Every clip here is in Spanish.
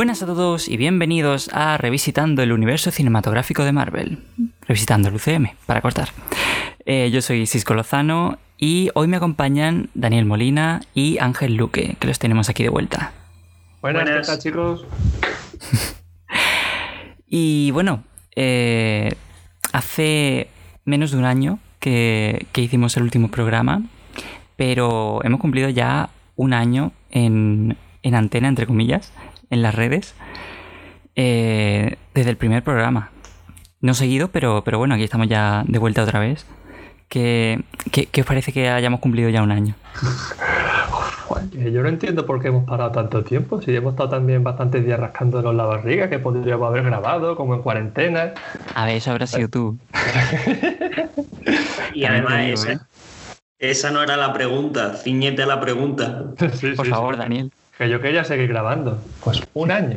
Buenas a todos y bienvenidos a Revisitando el Universo Cinematográfico de Marvel. Revisitando el UCM, para cortar. Eh, yo soy Cisco Lozano y hoy me acompañan Daniel Molina y Ángel Luque, que los tenemos aquí de vuelta. Buenas, ¿qué tal, chicos? y bueno, eh, hace menos de un año que, que hicimos el último programa, pero hemos cumplido ya un año en, en antena, entre comillas, en las redes, eh, desde el primer programa. No seguido, pero, pero bueno, aquí estamos ya de vuelta otra vez. ¿Qué, qué, os parece que hayamos cumplido ya un año? Yo no entiendo por qué hemos parado tanto tiempo. Si hemos estado también bastantes días rascándonos la barriga, que podríamos haber grabado, como en cuarentena. A ver, eso habrá sido tú. y además, esa, ¿eh? esa, no era la pregunta. Ciñete a la pregunta. por favor, Daniel. Que yo quería seguir grabando. Pues un año.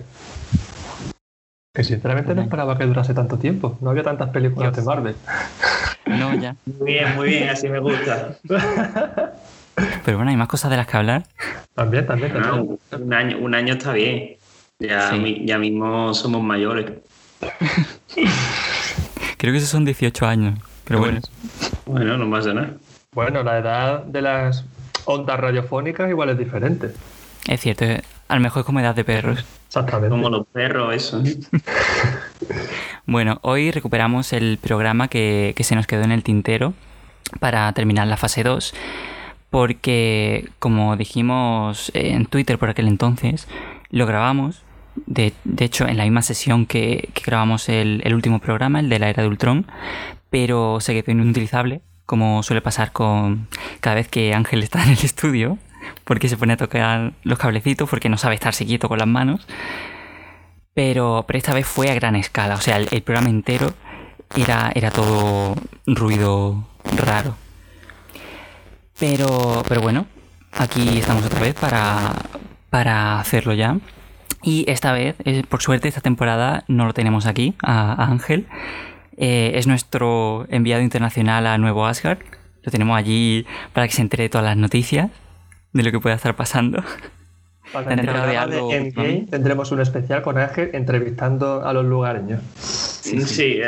Que sinceramente no esperaba que durase tanto tiempo. No había tantas películas de Marvel. No, ya. Muy bien, muy bien, así me gusta. Pero bueno, hay más cosas de las que hablar. También, también, también. un, año, un año está bien. Ya, ya mismo somos mayores. Creo que esos son 18 años. Pero bueno. Bueno, no pasa nada. Bueno, la edad de las ondas radiofónicas igual es diferente. Es cierto, a lo mejor es como edad de perros. Exactamente. Como los perros, eso. bueno, hoy recuperamos el programa que, se nos quedó en el tintero para terminar la fase 2 porque como dijimos en Twitter por aquel entonces, lo grabamos, de, hecho en la misma sesión que, grabamos el, el, último programa, el de la era de Ultron, pero se quedó inutilizable, como suele pasar con cada vez que Ángel está en el estudio, porque se pone a tocar los cablecitos, porque no sabe estarse quieto con las manos. Pero, pero esta vez fue a gran escala, o sea, el, programa entero era, era todo ruido raro. Pero, pero bueno, aquí estamos otra vez para, para hacerlo ya. Y esta vez, por suerte, esta temporada no lo tenemos aquí, a, Ángel. Eh, es nuestro enviado internacional a Nuevo Asgard. Lo tenemos allí para que se entere de todas las noticias de lo que pueda estar pasando. Para de tendremos un especial con Ángel entrevistando a los lugareños. Sí,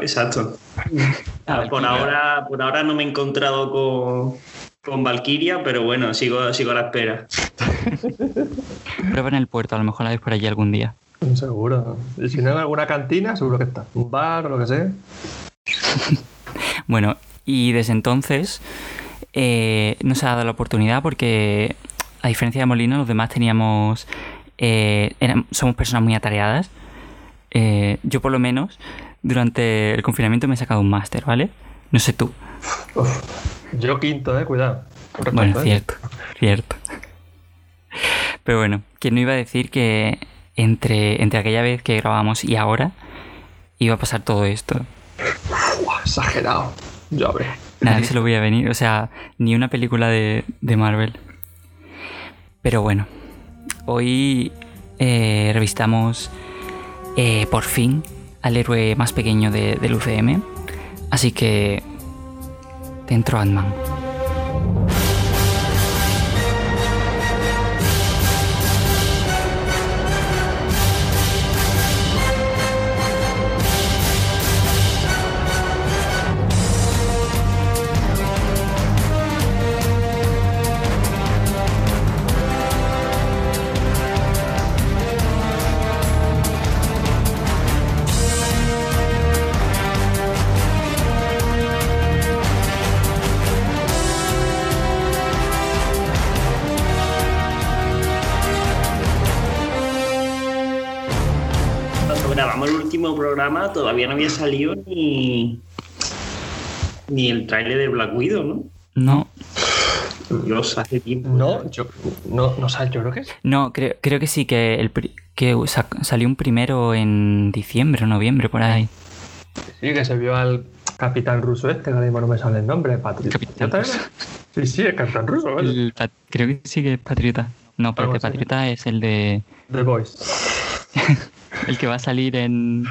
exacto. por, ahora, por ahora no me he encontrado con, con Valkyria, pero bueno, sigo, sigo a la espera. Prueba en el puerto, a lo mejor la ves por allí algún día. Seguro. Y si no en alguna cantina, seguro que está. Un bar o lo que sea. bueno, y desde entonces eh, no se ha dado la oportunidad porque, a diferencia de Molina, los demás teníamos. Eh, somos personas muy atareadas. Eh, yo, por lo menos, durante el confinamiento me he sacado un máster, ¿vale? No sé tú. yo quinto, eh, cuidado. bueno, cierto, cierto. Pero bueno, ¿quién no iba a decir que entre, entre aquella vez que grabamos y ahora iba a pasar todo esto? exagerado. Yo ver. Nadie se lo voy a venir, o sea, ni una película de, Marvel. Pero bueno, hoy eh, revistamos eh, por fin al héroe más pequeño del UCM. Así que dentro Ant-Man. Programa todavía no había salido ni, ni el tráiler de Black Widow, ¿no? No. Hace tiempo. No, yo, no, no yo creo que No, creo, creo que sí, que, el, que salió un primero en diciembre o noviembre, por ahí. Sí, que se vio al capitán ruso este, que ahora mismo no me sale el nombre, Patriota. Sí, sí, el capitán ruso, ¿vale? creo que sí que es Patriota. No, porque Patriota es el de... The Voice. el que va a salir en,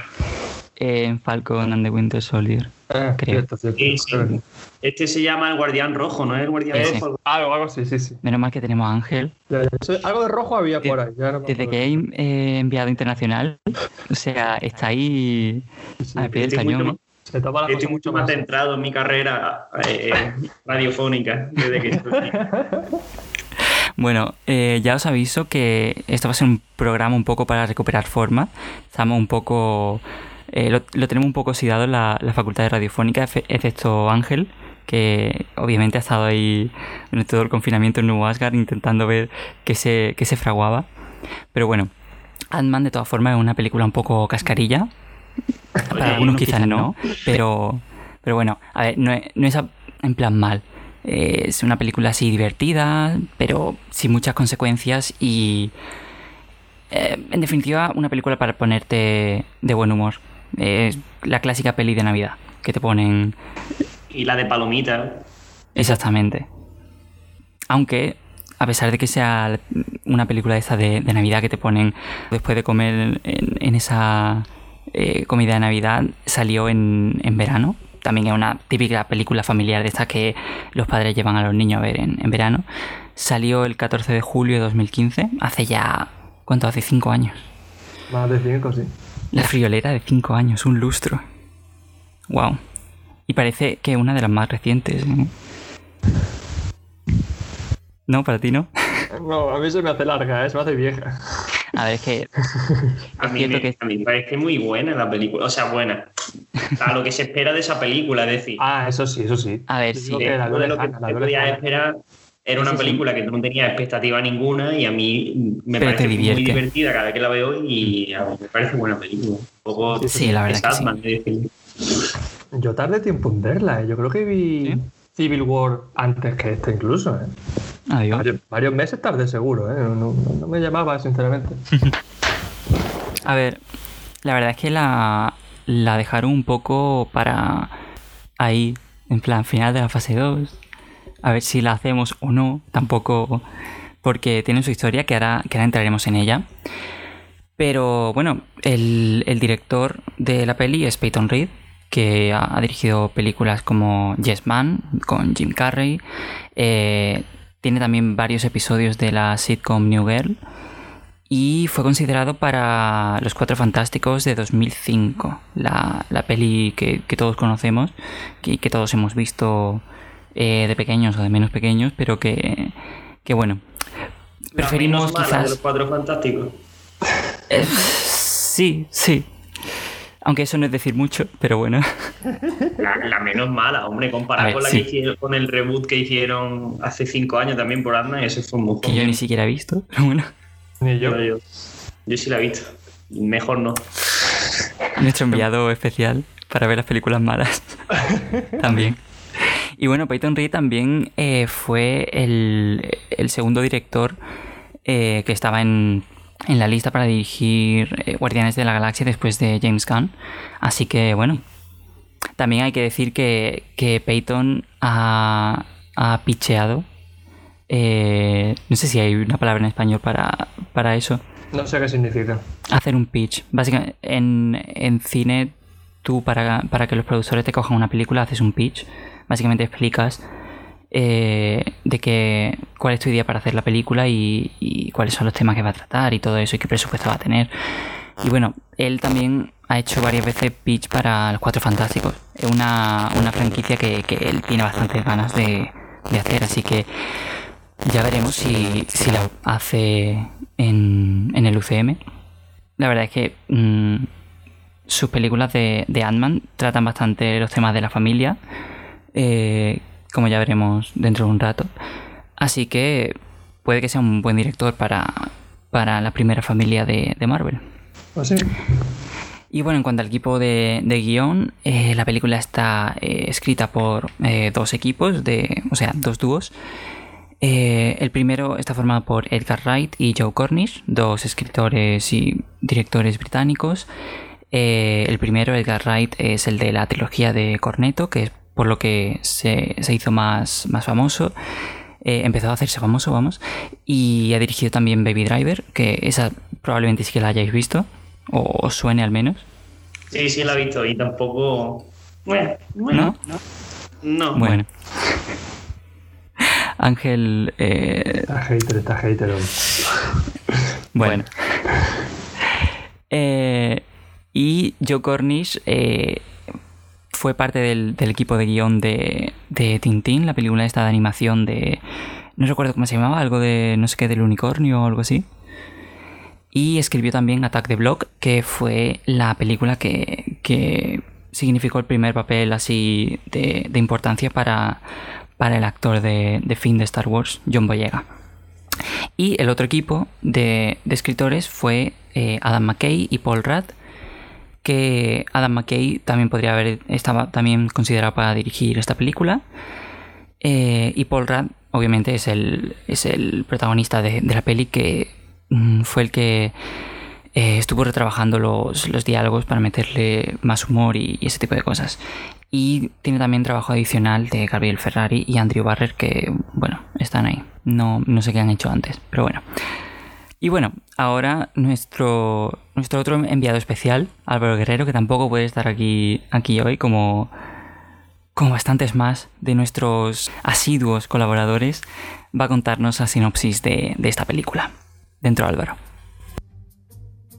en Falcon and the Winter Soldier. Ah, creo. cierto, cierto. Sí, sí. Este se llama el Guardián Rojo, ¿no es el Guardián Ese. Rojo? Algo, algo así, sí, sí. Menos mal que tenemos a Ángel. Ya, ya. Eso- algo de rojo había por ahí. ya no me Desde que hay eh, enviado internacional, o sea, está ahí Sí, sí. al pie del Estoy mucho cañón. más- Se toma la Estoy mucho más centrado en mi carrera eh, eh, radiofónica desde que estoy. Bueno, eh, ya os aviso que esto va a ser un programa un poco para recuperar forma. Estamos un poco. Eh, lo, lo tenemos un poco oxidado en la, la facultad de radiofónica, excepto Ángel, que obviamente ha estado ahí durante todo el confinamiento en Nuevo Asgard intentando ver qué se, qué se fraguaba. Pero bueno, Ant-Man de todas formas es una película un poco cascarilla. Para Oye, algunos quizás no, pero, pero bueno, a ver, no es, no es en plan mal. Eh, Es una película así divertida, pero sin muchas consecuencias y... eh, en definitiva, una película para ponerte de buen humor. Es la clásica peli de Navidad que te ponen Y la de Palomita. exactamente. Aunque, a pesar de que sea una película esta de, de Navidad que te ponen después de comer en, en esa eh, comida de Navidad, salió en, en verano. También es una típica película familiar de estas que los padres llevan a los niños a ver en, en verano. Salió el 14 de julio de 2015, hace ya... ¿Cuánto? Hace 5 años. Más de cinco, sí. La friolera de 5 años, un lustro. Wow. Y parece que una de las más recientes. ¿eh? No, para ti no. No, a mí se me hace larga, ¿eh? se me hace vieja. A ver, es que A mí, me, que- a mí me parece muy buena la película. O sea, buena. A lo que se espera de esa película, es decir. Ah, eso sí, eso sí. A ver, sí. de lo que la esperar, era una Sí, sí, sí. película que no tenías expectativa ninguna y a mí me Pero parece muy divertida cada vez que la veo y a mí me parece buena película. Un poco Sí, la verdad que sí. Yo tardé tiempo en verla, ¿eh? yo creo que vi ¿Sí? Civil War antes que esta incluso. ¿eh? Adiós. Varios, varios meses tardé seguro, ¿eh? no, no- no me llamaba sinceramente. A ver, la verdad es que la, la dejaron un poco para ahí, en plan, final de la fase 2. A ver si la hacemos o no, tampoco, porque tiene su historia que ahora, que ahora entraremos en ella. Pero bueno, el, director de la peli es Peyton Reed, que ha, ha dirigido películas como Yes Man, con Jim Carrey. eh, tiene también varios episodios de la sitcom New Girl y fue considerado para Los Cuatro Fantásticos de 2005, la, la peli que, que todos conocemos y que, todos hemos visto eh, de pequeños o de menos pequeños, pero que, que bueno, la preferimos de los quizás... cuatro fantásticos. Eh, sí, sí. Aunque eso no es decir mucho, pero bueno. La, la menos mala, hombre, comparada ver, con la sí. que hicieron, con el reboot que hicieron hace cinco años también por Ant-Man, eso fue muy que yo ni siquiera he visto, pero bueno. Ni yo. yo, yo, yo sí la he visto. Mejor no. Nuestro enviado especial para ver las películas malas. también. Y bueno, Peyton Reed también eh, fue el, el segundo director eh, que estaba en, en la lista para dirigir eh, Guardianes de la Galaxia después de James Gunn. Así que bueno, también hay que decir que, que Peyton ha, ha picheado. eh, no sé si hay una palabra en español para, para eso No sé qué significa. hacer un pitch. Básicamente, en, en cine, tú para, para que los productores te cojan una película, haces un pitch. Básicamente explicas eh, de que, cuál es tu idea para hacer la película y, cuáles son los temas que va a tratar y todo eso y qué presupuesto va a tener. Y bueno, él también ha hecho varias veces pitch para Los Cuatro Fantásticos. Es una, una franquicia que, que él tiene bastantes ganas de, de hacer, así que ya veremos si, si la hace en, en el UCM. La verdad es que mm, sus películas de, de Ant-Man tratan bastante los temas de la familia, eh, como ya veremos dentro de un rato. Así que puede que sea un buen director para, para la primera familia de, de Marvel. ¿O sí? Y bueno, en cuanto al equipo de, de guion, eh, la película está eh, escrita por eh, dos equipos, de, o sea, dos dúos. El primero está formado por Edgar Wright y Joe Cornish, dos escritores y directores británicos. El primero, Edgar Wright, es el de la trilogía de Cornetto, que es por lo que se, se hizo más, más famoso. Eh, empezó a hacerse famoso, vamos. Y ha dirigido también Baby Driver, que esa probablemente sí que la hayáis visto, o os suene al menos. Sí, sí, la he visto y tampoco. Bueno, bueno. ¿No? Bueno. Ángel. Eh... Está hater, está hater. bueno. Eh, y Joe Cornish eh, fue parte del, equipo de guion de, Tintín, la película esta de animación de... No recuerdo cómo se llamaba, algo de no sé qué, del unicornio o algo así. Y escribió también Attack the Block, que fue la película que, que significó el primer papel así de, importancia para, para el actor de, fin de Star Wars, John Boyega. Y el otro equipo de, de escritores fue eh, Adam McKay y Paul Rudd, que Adam McKay también podría haber estaba también considerado para dirigir esta película. Eh, y Paul Rudd, obviamente, es el, es el protagonista de, la peli que mm, fue el que eh, estuvo retrabajando los, los, diálogos para meterle más humor y, ese tipo de cosas. Y tiene también trabajo adicional de Gabriel Ferrari y Andrew Barrer que, bueno, están ahí. No, no sé qué han hecho antes, pero bueno. Y bueno, ahora nuestro, nuestro otro enviado especial, Álvaro Guerrero, que tampoco puede estar aquí, aquí hoy, como, como bastantes más de nuestros asiduos colaboradores, va a contarnos la sinopsis de, de esta película. Dentro Álvaro.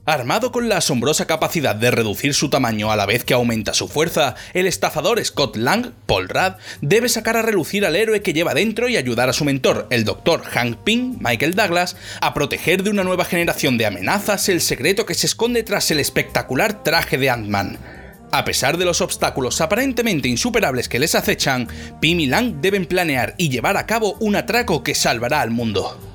Armado con la asombrosa capacidad de reducir su tamaño a la vez que aumenta su fuerza, el estafador Scott Lang, Paul Rudd, debe sacar a relucir al héroe que lleva dentro y ayudar a su mentor, el Dr. Hank Pym, Michael Douglas, a proteger de una nueva generación de amenazas el secreto que se esconde tras el espectacular traje de Ant-Man. A pesar de los obstáculos aparentemente insuperables que les acechan, Pym y Lang deben planear y llevar a cabo un atraco que salvará al mundo.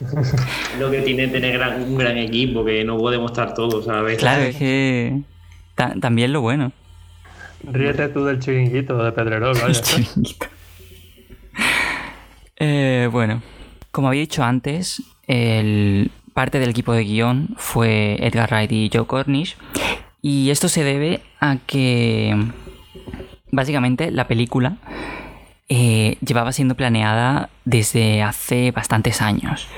lo que tiene tener un gran equipo, que no podemos estar todos a Claro, es que también lo bueno. Ríete tú del chiringuito de Pedrerol, vaya. eh, bueno, como había dicho antes, el parte del equipo de guion fue Edgar Wright y Joe Cornish. Y esto se debe a que básicamente la película eh, llevaba siendo planeada desde hace bastantes años.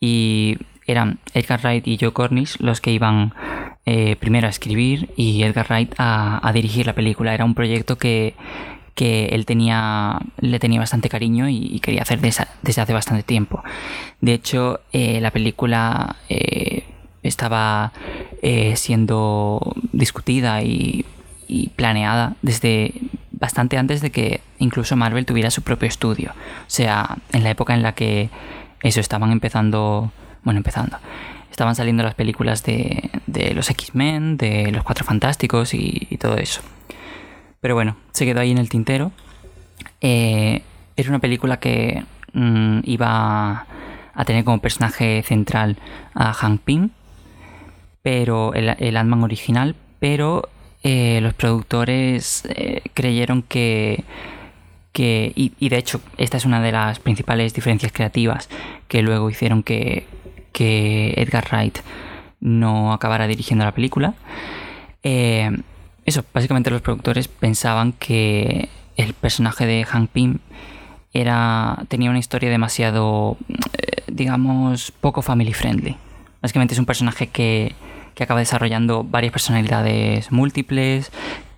Y eran Edgar Wright y Joe Cornish los que iban eh, primero a escribir y Edgar Wright a, dirigir la película. Era un proyecto que, él tenía, le tenía bastante cariño y, quería hacer desde, hace bastante tiempo. De hecho, eh, la película estaba siendo discutida y, y planeada desde bastante antes de que incluso Marvel tuviera su propio estudio. O sea, en la época en la que eso estaban empezando, bueno, empezando, estaban saliendo las películas de, de los X-Men, de los Cuatro Fantásticos y, todo eso. Pero bueno, se quedó ahí en el tintero. Eh, era una película que mm, iba a tener como personaje central a Hank Pym, pero el, el Ant-Man original, pero eh, los productores eh, creyeron que, que y, de hecho esta es una de las principales diferencias creativas que luego hicieron que, que Edgar Wright no acabara dirigiendo la película. Eh, eso, básicamente los productores pensaban que el personaje de Hank Pym era, tenía una historia demasiado, digamos, poco family friendly. Básicamente es un personaje que que acaba desarrollando varias personalidades múltiples,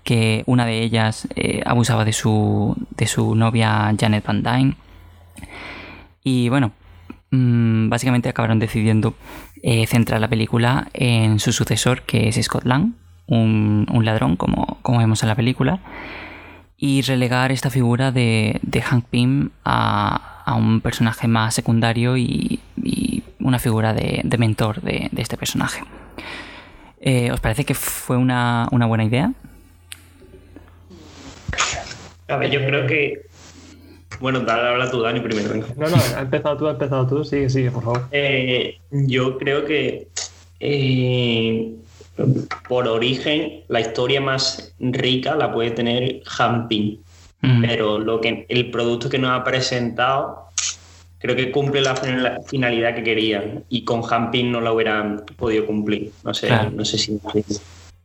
que una de ellas eh, abusaba de su, de su novia Janet Van Dyne. Y bueno, mm, básicamente acabaron decidiendo eh, centrar la película en su sucesor, que es Scott Lang, un, ladrón, como, como, vemos en la película, y relegar esta figura de, Hank Pym a, un personaje más secundario y, una figura de, mentor de este personaje. Eh, ¿Os parece que fue una, buena idea? A ver, yo creo que. Bueno, dale, habla tú, Dani, primero. No, no, ha empezado tú, ha empezado tú. Sigue, sigue, por favor. Eh, yo creo que. Eh, por origen, la historia más rica la puede tener Hamping. Mm. Pero lo que, el producto que nos ha presentado creo que cumple la finalidad que querían y con Hamping no la hubieran podido cumplir. No sé, no sé si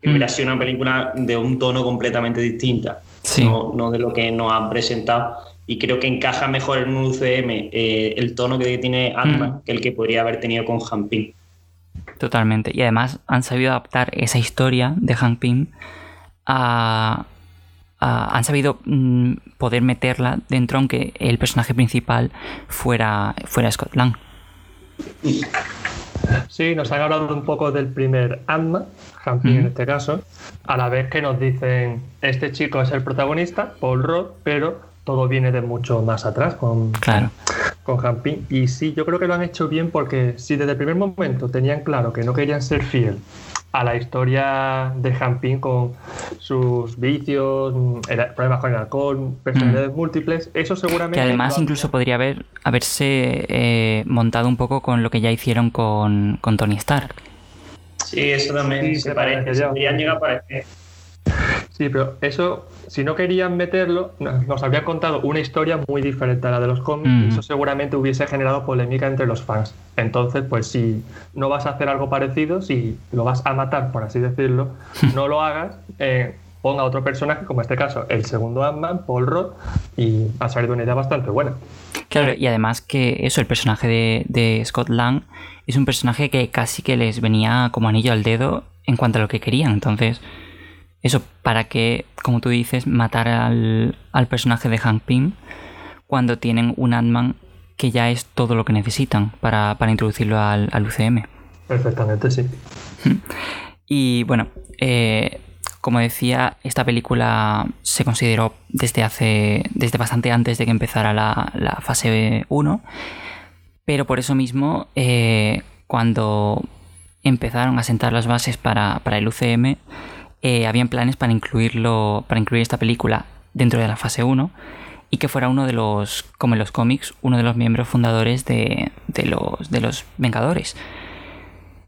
hubiera sido una película de un tono completamente distinta, no, de lo que nos han presentado. Y creo que encaja mejor en un UCM eh, el tono que tiene ant que el que podría haber tenido con Hamping. Totalmente. Y además han sabido adaptar esa historia de Hank Pym a, han sabido mm, poder meterla dentro aunque el personaje principal fuera, fuera Scott Lang. Sí, nos han hablado un poco del primer Ant-Man, en este caso, a la vez que nos dicen, este chico es el protagonista, Paul Rudd, pero todo viene de mucho más atrás con, claro. con Y sí, yo creo que lo han hecho bien porque si desde el primer momento tenían claro que no querían ser fiel a la historia de Hampin con sus vicios, problemas con el alcohol, personalidades mm. múltiples, eso seguramente... Que además incluso podría haber, haberse eh, montado un poco con lo que ya hicieron con, Tony Stark. Sí, eso también se, parece. a parecer. Sí, pero eso, si no querían meterlo, nos habrían contado una historia muy diferente a la de los cómics y eso seguramente hubiese generado polémica entre los fans. Entonces, pues si no vas a hacer algo parecido, si lo vas a matar, por así decirlo, no lo hagas, eh, ponga otro personaje, como en este caso el segundo Ant-Man, Paul Rudd, y ha salido una idea bastante buena. Claro, y además que eso, el personaje de, de Scott Lang es un personaje que casi que les venía como anillo al dedo en cuanto a lo que querían, entonces eso, para que, como tú dices, matar al, personaje de Hank Pym cuando tienen un Ant-Man que ya es todo lo que necesitan para, introducirlo al, UCM. Perfectamente, sí. Y bueno, eh, como decía, esta película se consideró desde hace. desde bastante antes de que empezara la, fase 1. Pero por eso mismo, eh, cuando empezaron a sentar las bases para, para el UCM, eh, habían planes para incluirlo, para incluir esta película dentro de la fase 1 y que fuera uno de los, como en los cómics, uno de los miembros fundadores de, los, de los Vengadores.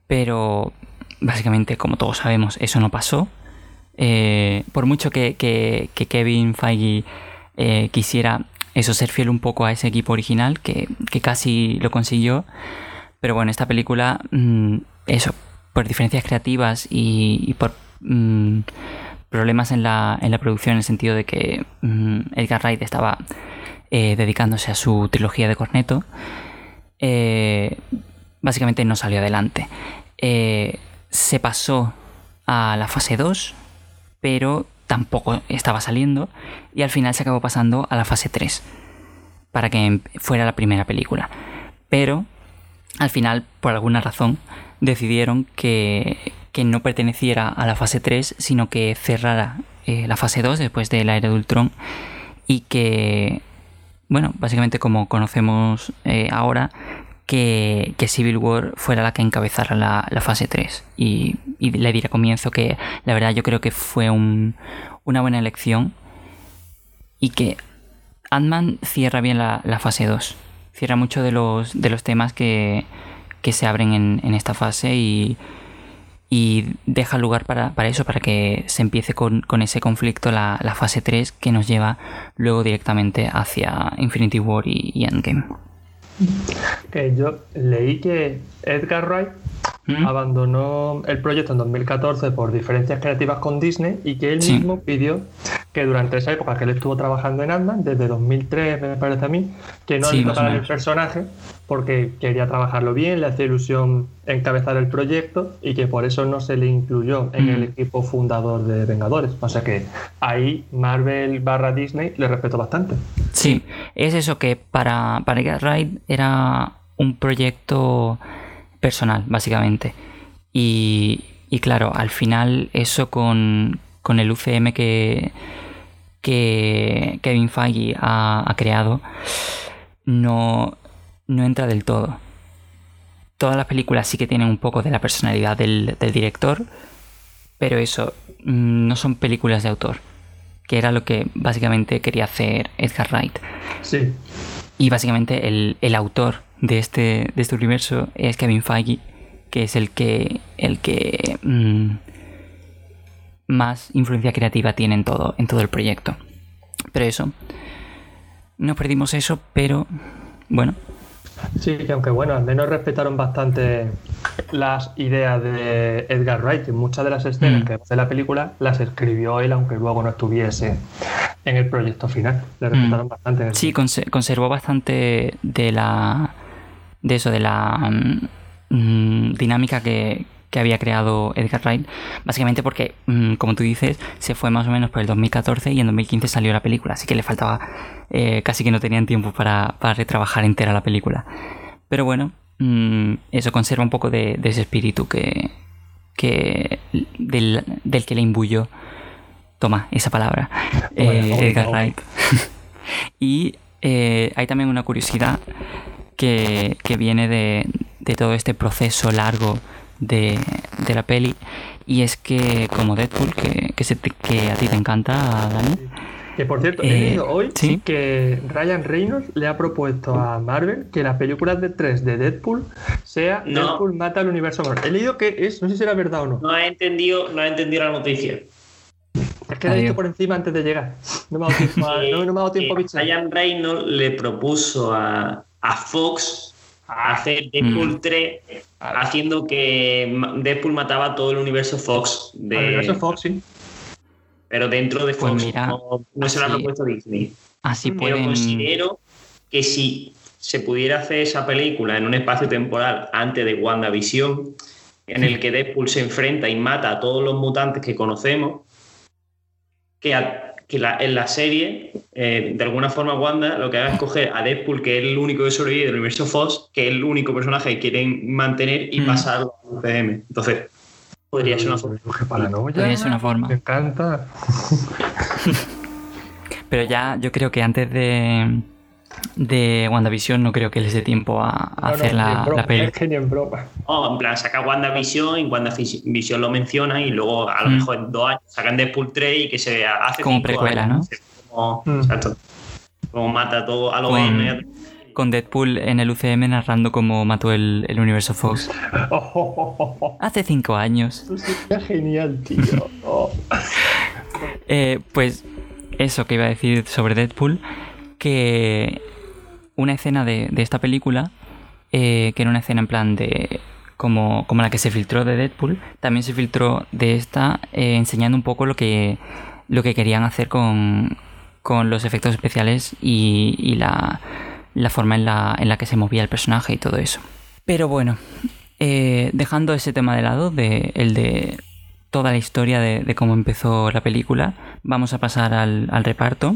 Pero básicamente, como todos sabemos, eso no pasó. Eh, por mucho que, Kevin Feige eh, quisiera eso, ser fiel un poco a ese equipo original, que, casi lo consiguió. Pero bueno, esta película, mm, eso, por diferencias creativas y por Mm, problemas en la, en la, producción en el sentido de que mm, Edgar Wright estaba eh, dedicándose a su trilogía de corneto. Eh, básicamente no salió adelante. Eh, se pasó a la fase 2, pero tampoco estaba saliendo y al final se acabó pasando a la fase 3 para que fuera la primera película. Pero al final, por alguna razón, decidieron que, que no perteneciera a la fase 3, sino que cerrara eh, la fase 2 después de la era de Ultron y que, bueno, básicamente como conocemos eh, ahora, que, Civil War fuera la que encabezara la, fase 3 y, le diera comienzo que la verdad yo creo que fue una buena elección y que Ant-Man cierra bien la, fase 2, cierra mucho de los, de los temas que, se abren en, en esta fase y, y deja lugar para, eso, para que se empiece con, ese conflicto la, fase 3 que nos lleva luego directamente hacia Infinity War y, Endgame. Que yo leí que Edgar Wright ¿Mm? abandonó el proyecto en 2014 por diferencias creativas con Disney y que él mismo pidió que durante esa época que él estuvo trabajando en ant desde 2003 me parece a mí, que no le tocara el personaje porque quería trabajarlo bien, le hacía ilusión encabezar el proyecto y que por eso no se le incluyó en el mm. equipo fundador de Vengadores. O sea que ahí Marvel barra Disney le respetó bastante. Sí, es eso que para, para Edgar Wright era un proyecto personal, básicamente. Y, claro, al final eso con, el UCM que, que Kevin Feige ha creado no, no entra del todo. Todas las películas sí que tienen un poco de la personalidad del, director, pero eso, mm, no son películas de autor, que era lo que básicamente quería hacer Edgar Wright. Sí. Y básicamente el, autor de este, de este universo es Kevin Feige, que es el que, el que mm, más influencia creativa tiene en todo, en todo el proyecto. Pero eso, no perdimos eso, pero bueno, Sí, que aunque bueno, al menos respetaron bastante las ideas de Edgar Wright. Muchas de las escenas mm. que de la película las escribió él, aunque luego no estuviese en el proyecto final. Le respetaron mm. bastante. Sí, conservó bastante de la. De eso, de la. Mm, mm, dinámica que, había creado Edgar Wright, básicamente porque, mm, como tú dices, se fue más o menos por el 2014 y en 2015 salió la película, así que le faltaba, eh, casi que no tenían tiempo para, retrabajar entera la película. Pero bueno, eso conserva un poco de, ese espíritu que, que del, que le imbuyó, toma esa palabra, eh, Edgar Wright. y eh, hay también una curiosidad que, viene de, todo este proceso largo de, la peli y es que como Deadpool, que, que, a ti te encanta, Dani. Que por cierto, he leído eh, hoy que Ryan Reynolds le ha propuesto a Marvel que las películas de 3 de Deadpool sea Deadpool mata al universo Marvel. He leído que es, no sé si era verdad o no. No he entendido, no he entendido la noticia. Es que lo he visto por encima antes de llegar. No me ha dado tiempo, a, no, me ha dado tiempo a Ryan Reynolds le propuso a, a Fox a hacer Deadpool 3 mm. haciendo que Deadpool mataba todo el universo Fox. De... El universo Fox, sí. Pero dentro de pues Fox no, se lo ha propuesto Disney. Así Pero considero que si se pudiera hacer esa película en un espacio temporal antes de WandaVision, en el que Deadpool se enfrenta y mata a todos los mutantes que conocemos, que que en la serie, eh, de alguna forma, Wanda lo que haga es coger a Deadpool, que es el único que sobrevive del universo Fox, que es el único personaje que quieren mantener y mm. pasarlo a UCM. Entonces, podría ser una forma. Podría ser una forma. Me encanta. Pero ya yo creo que antes de de WandaVision no creo que les dé tiempo a, hacer la, la peli. Es que ni en broma. Oh, en plan, saca WandaVision y WandaVision lo menciona y luego a lo mm. mejor en dos años sacan Deadpool 3 y que se hace como precuela, ¿no? Como, mm. Exacto. Como mata todo a lo con, con Deadpool en el UCM narrando cómo mató el, el universo Fox. Hace cinco años. Eso sería genial, tío. eh, pues eso que iba a decir sobre Deadpool que una escena de, esta película, eh, que era una escena en plan de. Como, como, la que se filtró de Deadpool, también se filtró de esta eh, enseñando un poco lo que, lo que querían hacer con, con los efectos especiales y, la, la, forma en la, en la, que se movía el personaje y todo eso. Pero bueno, eh, dejando ese tema de lado, de, el de toda la historia de, cómo empezó la película, vamos a pasar al reparto.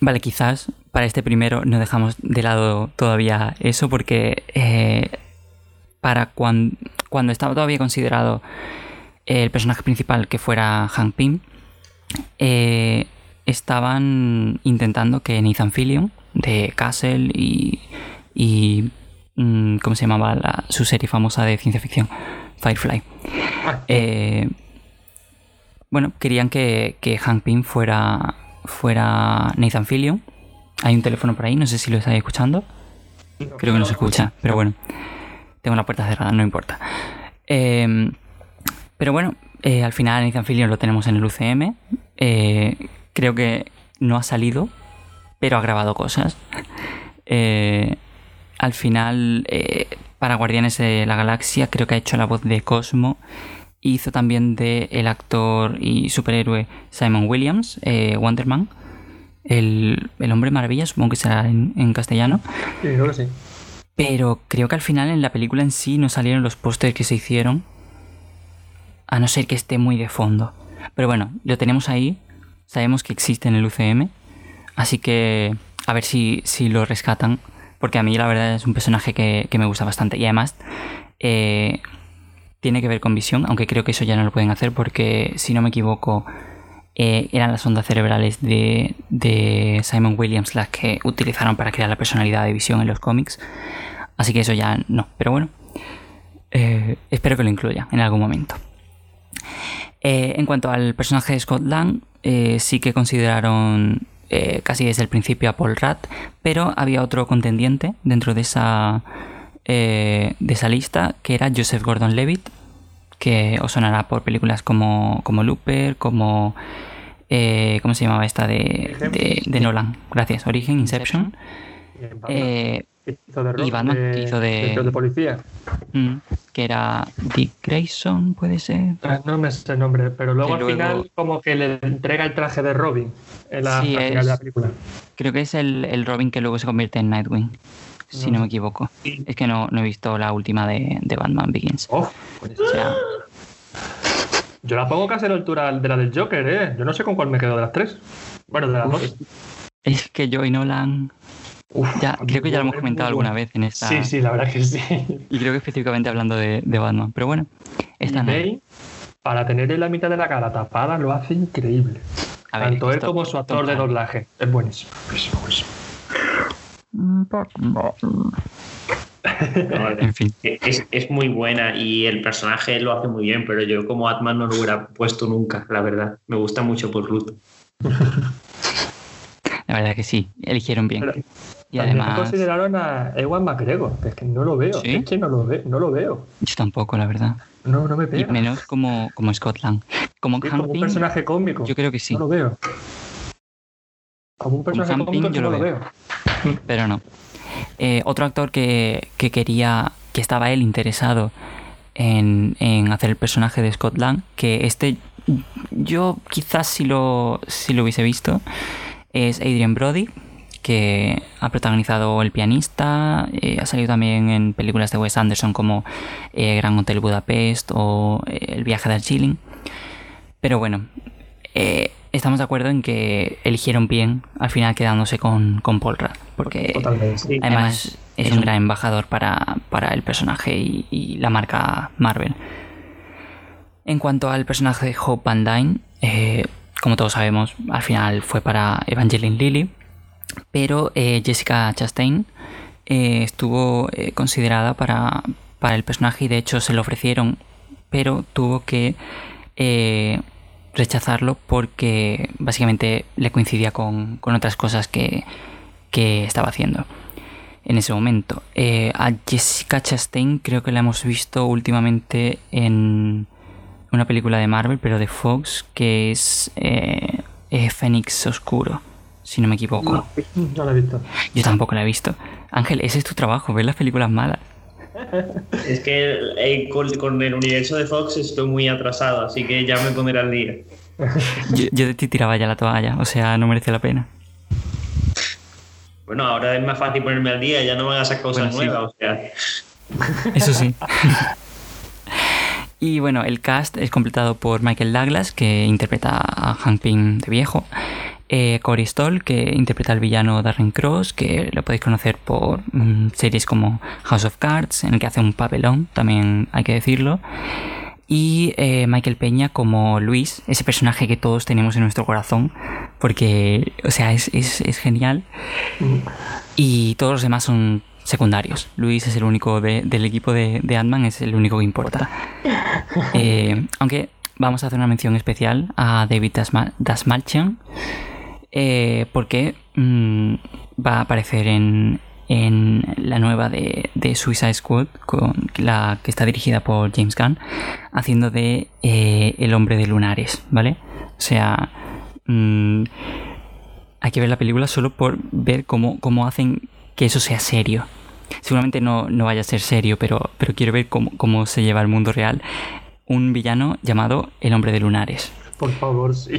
Vale, quizás para este primero no dejamos de lado todavía eso porque eh, para cuando, cuando estaba todavía considerado el personaje principal que fuera Hank Pym, eh, estaban intentando que Nathan Fillion de Castle y, y mm, ¿cómo se llamaba su serie famosa de ciencia ficción? Firefly. Ah. Eh, bueno, querían que, que Hank Pym fuera fuera Nathan Fillion. Hay un teléfono por ahí, no sé si lo estáis escuchando. Creo que no se escucha, pero bueno. Tengo la puerta cerrada, no importa. Em, pero bueno, eh, al final Nathan Fillion lo tenemos en el UCM. Eh, creo que no ha salido, pero ha grabado cosas. Eh, al final, para Guardianes de la Galaxia, creo que ha hecho la voz de Cosmo Hizo también de el actor y superhéroe Simon Williams, eh, Wonderman. El, Hombre Maravilla, supongo que será en, castellano. Sí, creo que sí. Pero creo que al final en la película en sí no salieron los pósters que se hicieron. A no ser que esté muy de fondo. Pero bueno, lo tenemos ahí. Sabemos que existe en el UCM. Así que a ver si, si lo rescatan. Porque a mí la verdad es un personaje que, que me gusta bastante. Y además, eh, tiene que ver con visión, aunque creo que eso ya no lo pueden hacer porque, si no me equivoco, eh, eran las ondas cerebrales de, Simon Williams las que utilizaron para crear la personalidad de visión en los cómics. Así que eso ya no, pero bueno, eh, espero que lo incluya en algún momento. Eh, en cuanto al personaje de Scott Lang, sí que consideraron casi desde el principio a Paul Rudd, pero había otro contendiente dentro de esa, de esa lista que era Joseph Gordon-Levitt, que os sonará por películas como, como Looper, como... Eh, ¿Cómo se llamaba esta de, de, Nolan? Gracias, Origen, Inception. Eh, y Batman, que hizo de, de policía. Mm, que era Dick Grayson, puede ser. Ah, no me sé el nombre, pero luego al final como que le entrega el traje de Robin en la, de la película. Creo que es el, el, Robin que luego se convierte en Nightwing. Si no me equivoco. Es que no, no he visto la última de, Batman Begins. Oh, pues o sea, yo la pongo casi a la altura de la del Joker, ¿eh? Yo no sé con cuál me quedo de las tres. Bueno, de las dos. Es que yo y Nolan. Uf, ya, creo que ya lo hemos comentado alguna vez en esta. Sí, sí, la verdad que sí. Y creo que específicamente hablando de, Batman. Pero bueno, esta May, para tener en la mitad de la cara tapada, lo hace increíble. Tanto él como su actor de doblaje. Es buenísimo. En fin. Es, muy buena y el personaje lo hace muy bien, pero yo como Atman no lo hubiera puesto nunca, la verdad. Me gusta mucho por Ruth. La verdad que sí, eligieron bien. y además consideraron a Ewan McGregor, es que no lo veo, es que no lo, no lo veo. Yo tampoco, la verdad. No, no me pega. Y menos como, como Scotland. Como, un personaje cómico. Yo creo que sí. No lo veo. Como un personaje cómico yo no lo veo. Pero no. Eh, otro actor que, quería, que estaba él interesado en, hacer el personaje de Scott Lang, que este yo quizás si lo, si lo hubiese visto, es Adrian Brody, que ha protagonizado El pianista, eh, ha salido también en películas de Wes Anderson como eh, Gran Hotel Budapest o El viaje de Chilling. Pero bueno, estamos de acuerdo en que eligieron bien al final quedándose con, con Paul Rudd, porque además es un gran embajador para, el personaje y, la marca Marvel. En cuanto al personaje de Hope Van Dyne, eh, como todos sabemos, al final fue para Evangeline Lilly, pero eh, Jessica Chastain eh, estuvo considerada para, para el personaje y de hecho se lo ofrecieron, pero tuvo que rechazarlo porque básicamente le coincidía con, otras cosas que, estaba haciendo en ese momento. Eh, a Jessica Chastain creo que la hemos visto últimamente en una película de Marvel, pero de Fox, que es eh, Fénix Oscuro, si no me equivoco. No, la he visto. Yo tampoco la he visto. Ángel, ese es tu trabajo, ver las películas malas. Es que eh, con, el universo de Fox estoy muy atrasado, así que ya me pondré al día. Yo, de ti tiraba ya la toalla, o sea, no merece la pena. Bueno, ahora es más fácil ponerme al día, ya no van a hacer cosas nuevas, o sea. Eso sí. y bueno, el cast es completado por Michael Douglas, que interpreta a Hank Pym de viejo. Eh, Cory Stoll, que interpreta al villano Darren Cross, que lo podéis conocer por mm, series como House of Cards, en el que hace un papelón, también hay que decirlo. Y eh, Michael Peña como Luis, ese personaje que todos tenemos en nuestro corazón, porque, o sea, es, genial. Y todos los demás son secundarios. Luis es el único del equipo de, de Ant-Man, es el único que importa. Eh, aunque vamos a hacer una mención especial a David Dasmalchian, eh, porque mm, va a aparecer en, la nueva de, Suicide Squad, con la que está dirigida por James Gunn, haciendo de eh, El hombre de lunares, ¿vale? O sea, mm, hay que ver la película solo por ver cómo, cómo hacen que eso sea serio. Seguramente no, vaya a ser serio, pero, pero quiero ver cómo, cómo se lleva el mundo real un villano llamado El hombre de lunares. Por favor, sí.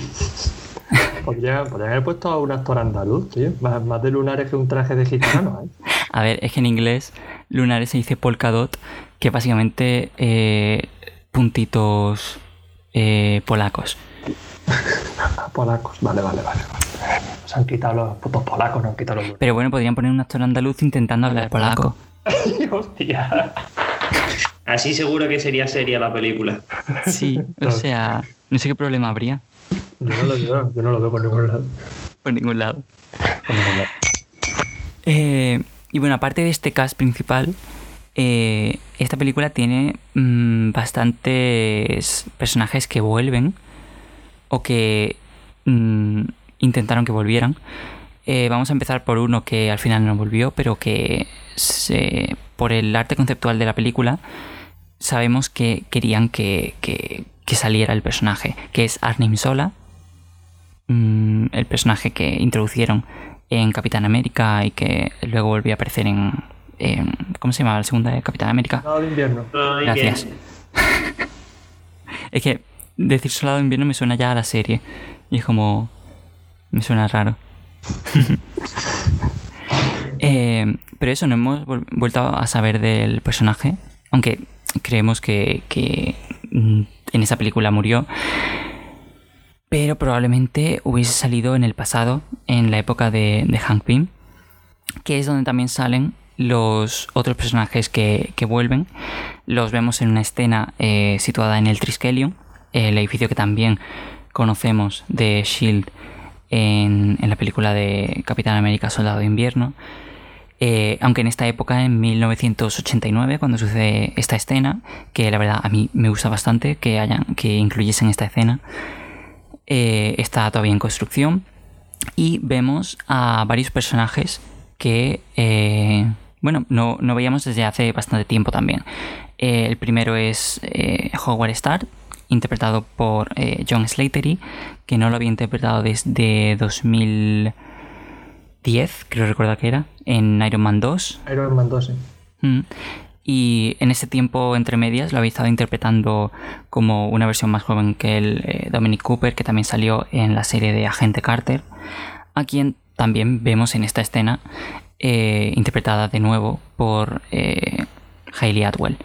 Podrían, haber puesto a un actor andaluz, tío. Más, de lunares que un traje de gitano, ¿eh? A ver, es que en inglés lunares se dice polka dot, que básicamente eh, puntitos eh, polacos. polacos, vale, vale, vale. Se han quitado los putos polacos, no han quitado los Pero bueno, podrían poner un actor andaluz intentando hablar polaco. Hostia. Así seguro que sería seria la película. Sí, o sea, no sé qué problema habría. Yo no lo veo, yo no lo veo por ningún lado. Por ningún lado. Eh, y bueno, aparte de este cast principal, eh, esta película tiene mm, bastantes personajes que vuelven o que mm, intentaron que volvieran. Eh, vamos a empezar por uno que al final no volvió, pero que por el arte conceptual de la película sabemos que querían que, saliera el personaje, que es Arnim Sola, mm, el personaje que introducieron en Capitán América y que luego volvió a aparecer en, ¿cómo se llama la segunda de Capitán América? Soldado de invierno. Gracias. es que decir Soldado de invierno me suena ya a la serie y es como me suena raro. Eh, pero eso, no hemos vuelto a saber del personaje, aunque creemos que, mm, en esa película murió. Pero probablemente hubiese salido en el pasado, en la época de, Hank Pym, que es donde también salen los otros personajes que, vuelven. Los vemos en una escena eh, situada en el Triskelion, el edificio que también conocemos de Shield en, en la película de Capitán América Soldado de Invierno. Eh, aunque en esta época, en 1989, cuando sucede esta escena, que la verdad a mí me gusta bastante que, hayan, que incluyesen esta escena, eh, está todavía en construcción y vemos a varios personajes que, eh, bueno, no, no, veíamos desde hace bastante tiempo también. el primero es Howard Starr, interpretado por John Slatery, que no lo había interpretado desde 2000 10, creo recordar que era, en Iron Man 2. Iron Man 2, sí. Mm. Y en ese tiempo, entre medias, lo había estado interpretando como una versión más joven que el eh, Dominic Cooper, que también salió en la serie de Agente Carter, a quien también vemos en esta escena eh, interpretada de nuevo por eh, Hayley Atwell.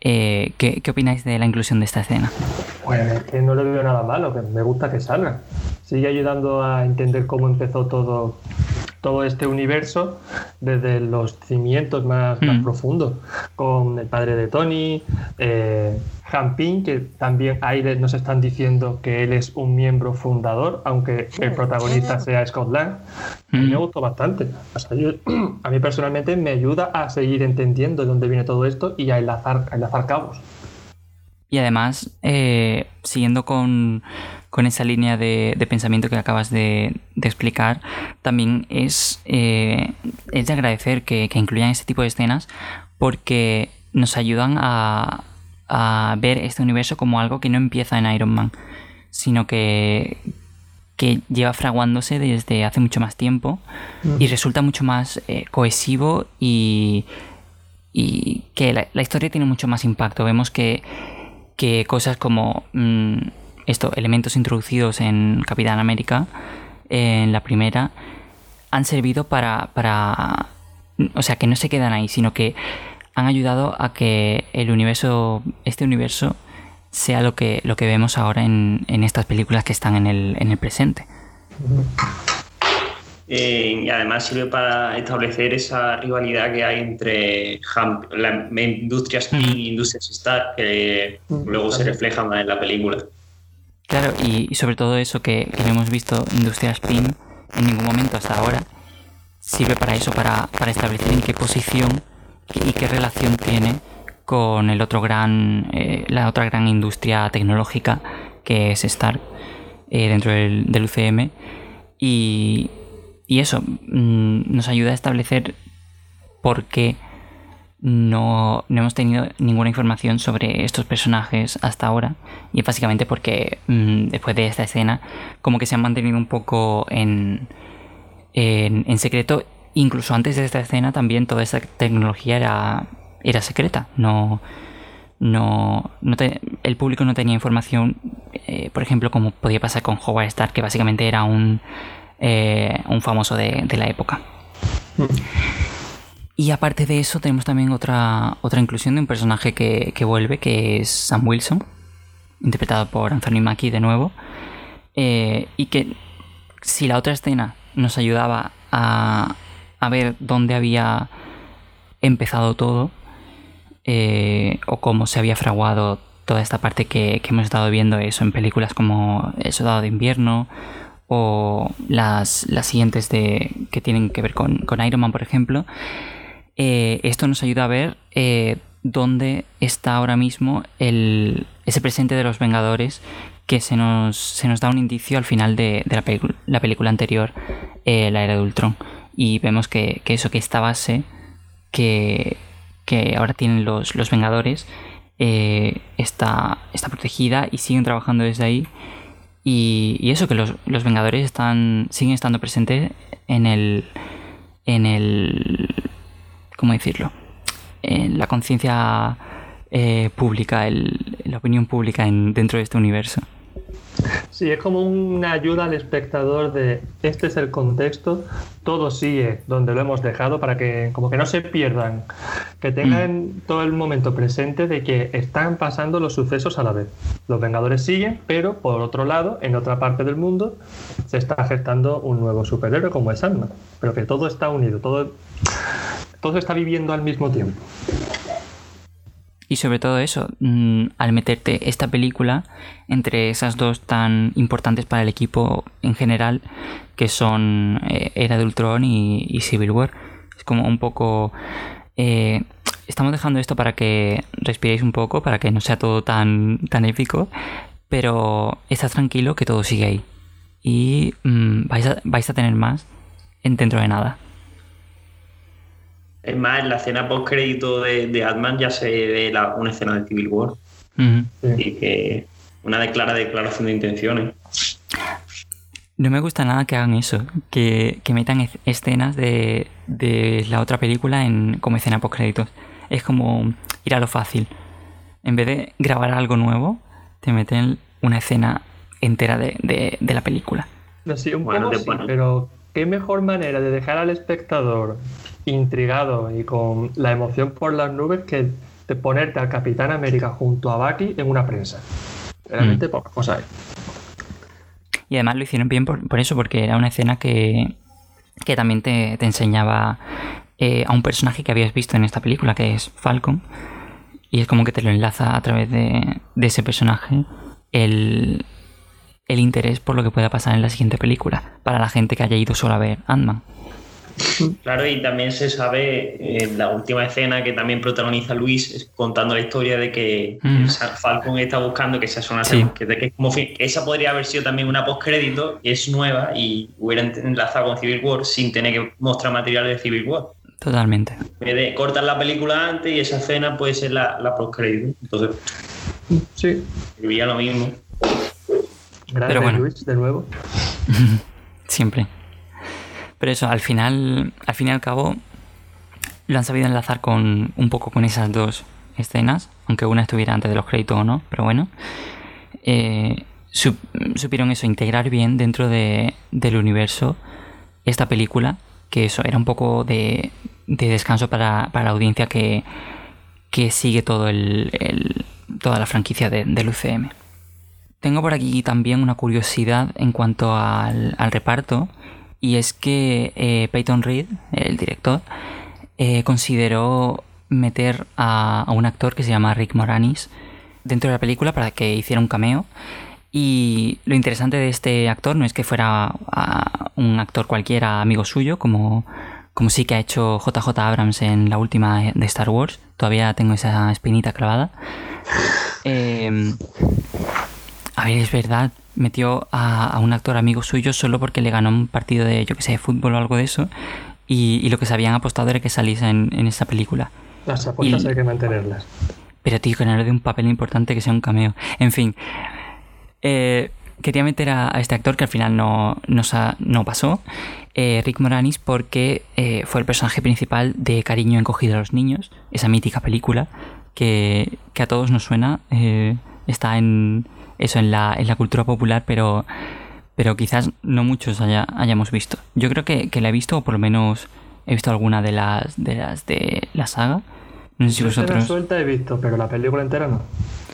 ¿qué, ¿qué, opináis de la inclusión de esta escena? Bueno, es que no le veo nada malo, que me gusta que salga. Sigue ayudando a entender cómo empezó todo todo este universo desde los cimientos más, mm. profundos, con el padre de Tony, eh, que también ahí nos están diciendo que él es un miembro fundador, aunque el protagonista sea Scott Lang. A mí me mm. gustó bastante. a mí personalmente me ayuda a seguir entendiendo de dónde viene todo esto y a enlazar, enlazar cabos. Y además, eh, siguiendo con, esa línea de, pensamiento que acabas de, explicar, también es, eh, es de agradecer que, incluyan este tipo de escenas porque nos ayudan a, ver este universo como algo que no empieza en Iron Man, sino que, que lleva fraguándose desde hace mucho más tiempo y resulta mucho más eh, cohesivo y, y que la historia tiene mucho más impacto. Vemos que que cosas como mm, esto, elementos introducidos en Capitán América, en la primera, han servido para, para, o sea, que no se quedan ahí, sino que han ayudado a que el universo, este universo, sea lo que, lo que vemos ahora en, en estas películas que están en el, en el presente. Eh, y además sirve para establecer esa rivalidad que hay entre la industria Spin y Industrias Star, que luego se refleja más en la película. Claro, y, sobre todo eso que, no hemos visto Industria Spin en ningún momento hasta ahora, sirve para eso, para, establecer en qué posición y qué relación tiene con el otro gran, eh, la otra gran industria tecnológica que es Star eh, dentro del, UCM. Y, y eso mm, nos ayuda a establecer por qué no, hemos tenido ninguna información sobre estos personajes hasta ahora. Y básicamente porque mm, después de esta escena, como que se han mantenido un poco en, en, secreto. Incluso antes de esta escena también toda esta tecnología era, era secreta. No, no, el público no tenía información, eh, por ejemplo, como podía pasar con Howard Stark, que básicamente era un eh, un famoso de, la época. Y aparte de eso, tenemos también otra, otra inclusión de un personaje que, vuelve, que es Sam Wilson, interpretado por Anthony Mackie de nuevo. Eh, y que si la otra escena nos ayudaba a, ver dónde había empezado todo, eh, o cómo se había fraguado toda esta parte que, que, hemos estado viendo eso en películas como El Soldado de Invierno o las, las siguientes de, que tienen que ver con, con Iron Man, por ejemplo, eh, esto nos ayuda a ver eh, dónde está ahora mismo el, ese presente de los Vengadores que se nos, se nos da un indicio al final de, la, la, película anterior, eh, la era de Ultron. Y vemos que, que eso, que esta base que, que ahora tienen los, los Vengadores está, está protegida y siguen trabajando desde ahí y, eso, que los, Vengadores están, siguen estando presentes en el. en el. ¿Cómo decirlo? En la conciencia eh, pública, la opinión pública en, dentro de este universo. Sí, es como una ayuda al espectador de este es el contexto, todo sigue donde lo hemos dejado para que como que no se pierdan, que tengan mm. todo el momento presente de que están pasando los sucesos a la vez. Los Vengadores siguen, pero por otro lado, en otra parte del mundo, se está gestando un nuevo superhéroe como es Ant-Man, pero que todo está unido, todo, todo está viviendo al mismo tiempo. Y sobre todo eso, mm, al meterte esta película entre esas dos tan importantes para el equipo en general, que son eh, Era de Ultron y, Civil War. Es como un poco... Eh, estamos dejando esto para que respiréis un poco, para que no sea todo tan, tan épico, pero estás tranquilo que todo sigue ahí. Y mm, vais, a, vais a tener más dentro de nada. Es más, en la escena post crédito de, de Atman ya se ve una escena de Civil War. Y que una clara declaración de intenciones. No me gusta nada que hagan eso, que, metan escenas de, la otra película en, como escena post créditos. Es como ir a lo fácil. En vez de grabar algo nuevo, te meten una escena entera de, la película. No, sí, un poco pero qué mejor manera de dejar al espectador intrigado y con la emoción por las nubes que de ponerte al Capitán América junto a Bucky en una prensa. Realmente mm. pocas cosas hay. Y además lo hicieron bien por, eso, porque era una escena que, que también te, enseñaba eh, a un personaje que habías visto en esta película, que es Falcon. Y es como que te lo enlaza a través de, de ese personaje el, el interés por lo que pueda pasar en la siguiente película, para la gente que haya ido solo a ver Ant-Man. Claro, y también se sabe en la última escena que también protagoniza Luis contando la historia de que mm. Falcon está buscando que esa zona que, que, como esa podría haber sido también una postcrédito y es nueva y hubiera enlazado con Civil War sin tener que mostrar material de Civil War. Totalmente. De cortar la película antes y esa escena puede ser la, la postcrédito. Entonces, sí. Sería lo mismo. Gracias, Pero bueno. Luis, de nuevo. Siempre. Pero eso, al final, al fin y al cabo, lo han sabido enlazar con un poco con esas dos escenas, aunque una estuviera antes de los créditos o no, pero bueno. Eh, supieron eso, integrar bien dentro de, del universo esta película, que eso era un poco de, de descanso para, para, la audiencia que, que sigue todo el, toda la franquicia del UCM. Tengo por aquí también una curiosidad en cuanto al, al reparto, y es que eh, Peyton Reed, el director, eh, consideró meter a, un actor que se llama Rick Moranis dentro de la película para que hiciera un cameo. Y lo interesante de este actor no es que fuera un actor cualquiera amigo suyo, como, como sí que ha hecho JJ Abrams en la última de Star Wars. Todavía tengo esa espinita clavada. Eh, a ver, es verdad, metió a, un actor amigo suyo solo porque le ganó un partido de, yo que sé, de fútbol o algo de eso. Y, lo que se habían apostado era que saliese en, en esa película. Las apuestas hay que mantenerlas. Pero tío, que no era de un papel importante que sea un cameo. En fin. Eh, quería meter a, este actor que al final no, no, pasó. Eh, Rick Moranis porque eh, fue el personaje principal de Cariño encogido a los niños. Esa mítica película que, que a todos nos suena. está en, eso en la, en la cultura popular, pero, pero quizás no muchos haya, hayamos visto. Yo creo que, que la he visto, o por lo menos he visto alguna de las de las de la saga. No sé si vosotros. La suelta he visto, pero la película entera no.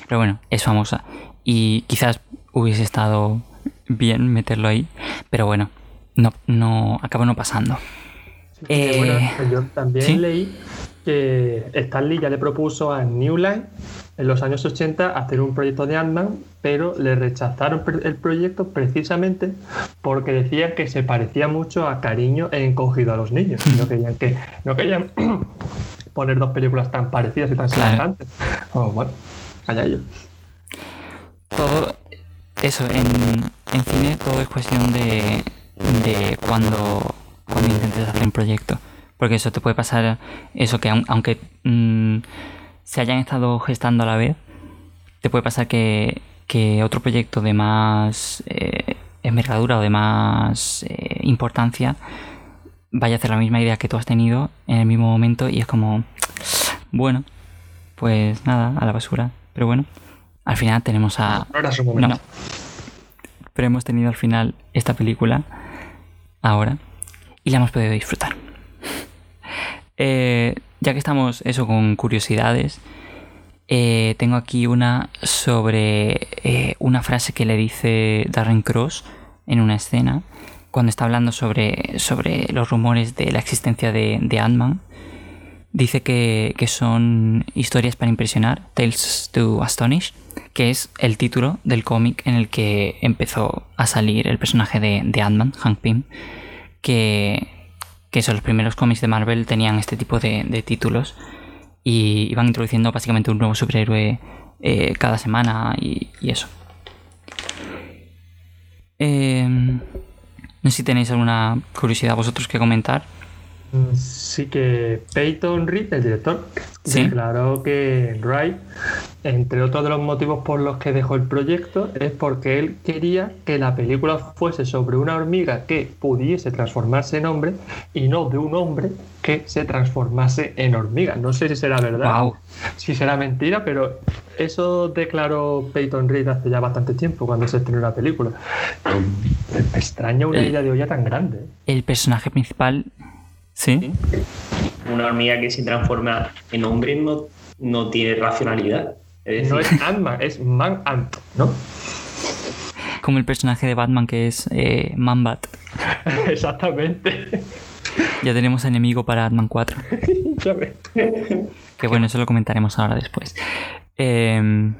Pero bueno, es famosa. Y quizás hubiese estado bien meterlo ahí. Pero bueno, no, no acabó no pasando. Eh, pues yo también leí que Stanley ya le propuso a New Line en los años 80 hacer un proyecto de Ant-Man, pero le rechazaron el proyecto precisamente porque decían que se parecía mucho a Cariño e Encogido a los niños. No querían que no querían poner dos películas tan parecidas y tan semejantes. Oh, bueno, allá ellos. Todo eso en, en, cine todo es cuestión de, de cuando, cuando intentes hacer un proyecto. Porque eso te puede pasar, eso que aunque mm, se hayan estado gestando a la vez, te puede pasar que, otro proyecto de más eh, envergadura o de más eh, importancia vaya a hacer la misma idea que tú has tenido en el mismo momento y es como, bueno, pues nada, a la basura. Pero bueno, al final tenemos a... No era su momento. pero hemos tenido al final esta película ahora y la hemos podido disfrutar. Eh, ya que estamos eso con curiosidades, eh, tengo aquí una sobre eh, una frase que le dice Darren Cross en una escena cuando está hablando sobre, sobre los rumores de la existencia de, Ant-Man. Dice que, son historias para impresionar, Tales to Astonish, que es el título del cómic en el que empezó a salir el personaje de, de Ant-Man, Hank Pym, que, que son los primeros cómics de Marvel tenían este tipo de, títulos y iban introduciendo básicamente un nuevo superhéroe eh, cada semana y, eso. Em, no sé si tenéis alguna curiosidad vosotros que comentar. Sí que Peyton Reed, el director, declaró que Wright, entre otros de los motivos por los que dejó el proyecto, es porque él quería que la película fuese sobre una hormiga que pudiese transformarse en hombre y no de un hombre que se transformase en hormiga. No sé si será verdad, si será mentira, pero eso declaró Peyton Reed hace ya bastante tiempo cuando se estrenó la película. Me extraña una idea de olla tan grande. El personaje principal Sí. Una hormiga que se transforma en hombre no, no tiene racionalidad. no es Ant-Man, es Man-Ant, ¿no? Como el personaje de Batman que es eh, Man-Bat. Exactamente. Ya tenemos enemigo para Ant-Man 4. que bueno, eso lo comentaremos ahora después. Em,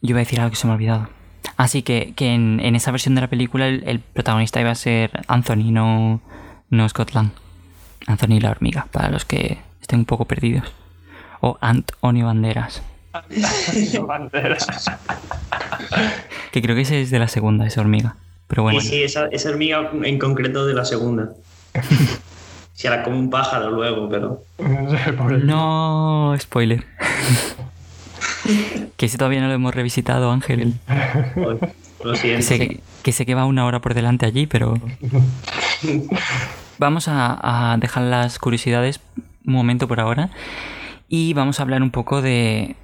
yo iba a decir algo que se me ha olvidado. Así que, que en, esa versión de la película el, protagonista iba a ser Anthony, no, no Scott Lang. Anthony la hormiga, para los que estén un poco perdidos. O Antonio Banderas. Antonio Banderas. que creo que ese es de la segunda, esa hormiga. Pero bueno. Sí, sí, esa, esa hormiga en concreto de la segunda. Se hará como un pájaro luego, pero. No, spoiler. que ese todavía no lo hemos revisitado, Ángel. Lo siento. que sé que va una hora por delante allí, pero. Vamos a, dejar las curiosidades un momento por ahora y vamos a hablar un poco de,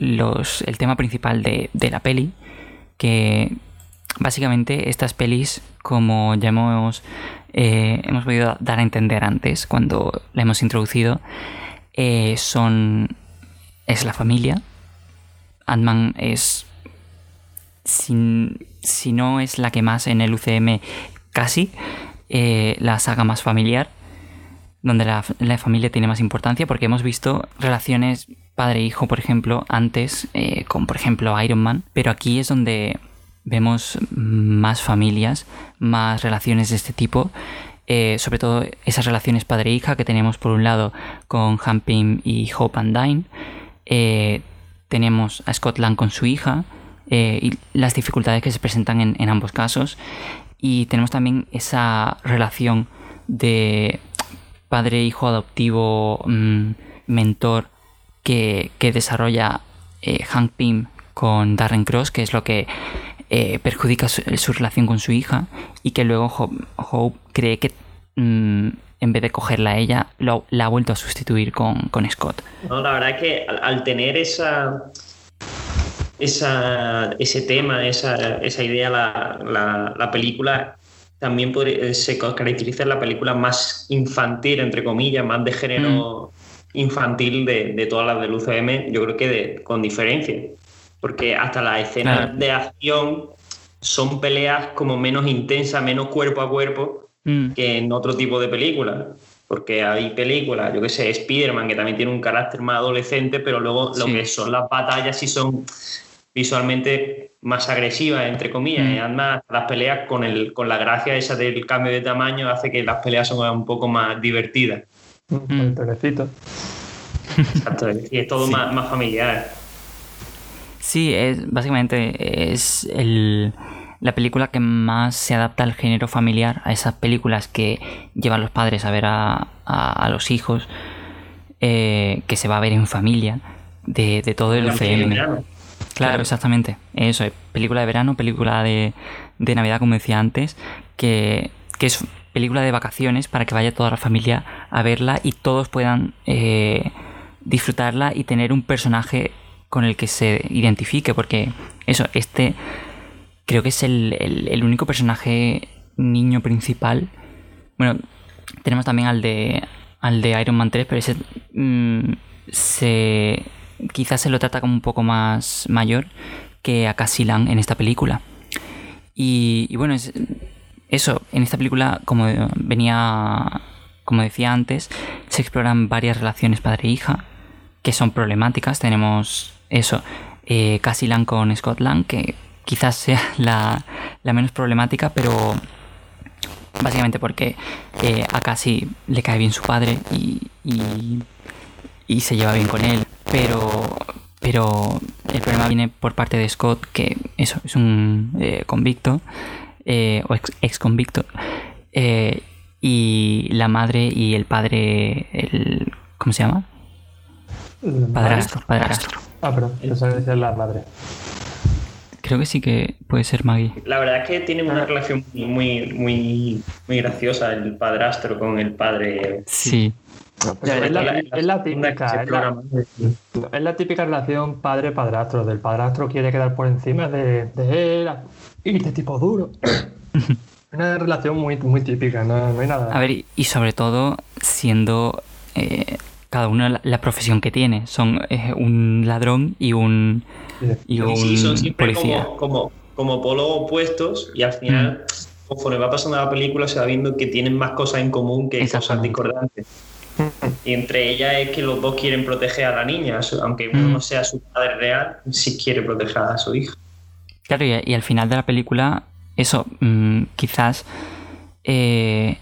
los, el tema principal de, la peli, que básicamente estas pelis, como ya hemos, eh, podido dar a entender antes cuando la hemos introducido, eh, son es la familia. Ant-Man es, si no es la que más en el UCM, casi eh, la saga más familiar, donde la, familia tiene más importancia, porque hemos visto relaciones padre-hijo, por ejemplo, antes eh, con, por ejemplo, Iron Man, pero aquí es donde vemos más familias, más relaciones de este tipo, eh, sobre todo esas relaciones padre-hija que tenemos por un lado con Han y Hope and Dine, tenemos a Scott Lang con su hija, y las dificultades que se presentan en, ambos casos y tenemos también esa relación de padre-hijo adoptivo, mm, mentor que, desarrolla eh, Hank Pym con Darren Cross, que es lo que eh, perjudica su, relación con su hija y que luego Hope, cree que mm, en vez de cogerla a ella, la ha vuelto a sustituir con, Scott. No, la verdad es que al tener esa esa, ese tema, esa, esa idea, la, la, película también se caracteriza en la película más infantil, entre comillas, más de género mm. infantil de, de, todas las del UCM, yo creo que con diferencia. Porque hasta las escenas de acción son peleas como menos intensas, menos cuerpo a cuerpo mm. que en otro tipo de películas. Porque hay películas, yo que sé, Spider-Man, que también tiene un carácter más adolescente, pero luego lo que son las batallas sí son visualmente más agresiva, entre comillas, y mm. además las peleas con, el, con la gracia esa del cambio de tamaño hace que las peleas son un poco más divertidas. Mm. Exacto, y es todo más, más, familiar. Sí, es, básicamente es el, la película que más se adapta al género familiar, a esas películas que llevan los padres a ver a, a, los hijos, eh, que se va a ver en familia, de, de todo el UCM. Claro, exactamente. Eso, es película de verano, película de, Navidad, como decía antes, que, es película de vacaciones para que vaya toda la familia a verla y todos puedan eh, disfrutarla y tener un personaje con el que se identifique, porque eso, este creo que es el, único personaje niño principal. Bueno, tenemos también al de, al de Iron Man 3, pero ese mm, se, quizás se lo trata como un poco más mayor que a Cassilan en esta película. Y, bueno, es, eso, en esta película, como venía, como decía antes, se exploran varias relaciones padre-hija que son problemáticas. Tenemos eso, eh, Cassilan con Scott Lang, que quizás sea la, menos problemática, pero básicamente porque eh, a Cassie le cae bien su padre y, y, se lleva bien con él, pero, pero el problema viene por parte de Scott, que eso es un eh, convicto eh, o ex, convicto. y la madre y el padre, el, ¿cómo se llama? Padrastro, padrastro. Ah, pero eso es la madre. Creo que sí que puede ser Maggie. La verdad es que tiene una relación muy, muy, muy graciosa el padrastro con el padre. Sí. es, la, típica, es, la, típica relación padre-padrastro. Del padrastro quiere quedar por encima de, de él y de tipo duro. Una relación muy, muy típica, no, hay nada. A ver, y sobre todo siendo eh, cada uno la, profesión que tiene. Son eh, un ladrón y un, y un son siempre Como, como, como polos opuestos y al final, mm. conforme va pasando la película, se va viendo que tienen más cosas en común que cosas discordantes. Y entre ellas es que los dos quieren proteger a la niña, aunque uno mm. no sea su padre real, sí quiere proteger a su hija. Claro, y, al final de la película, eso, mm, quizás eh,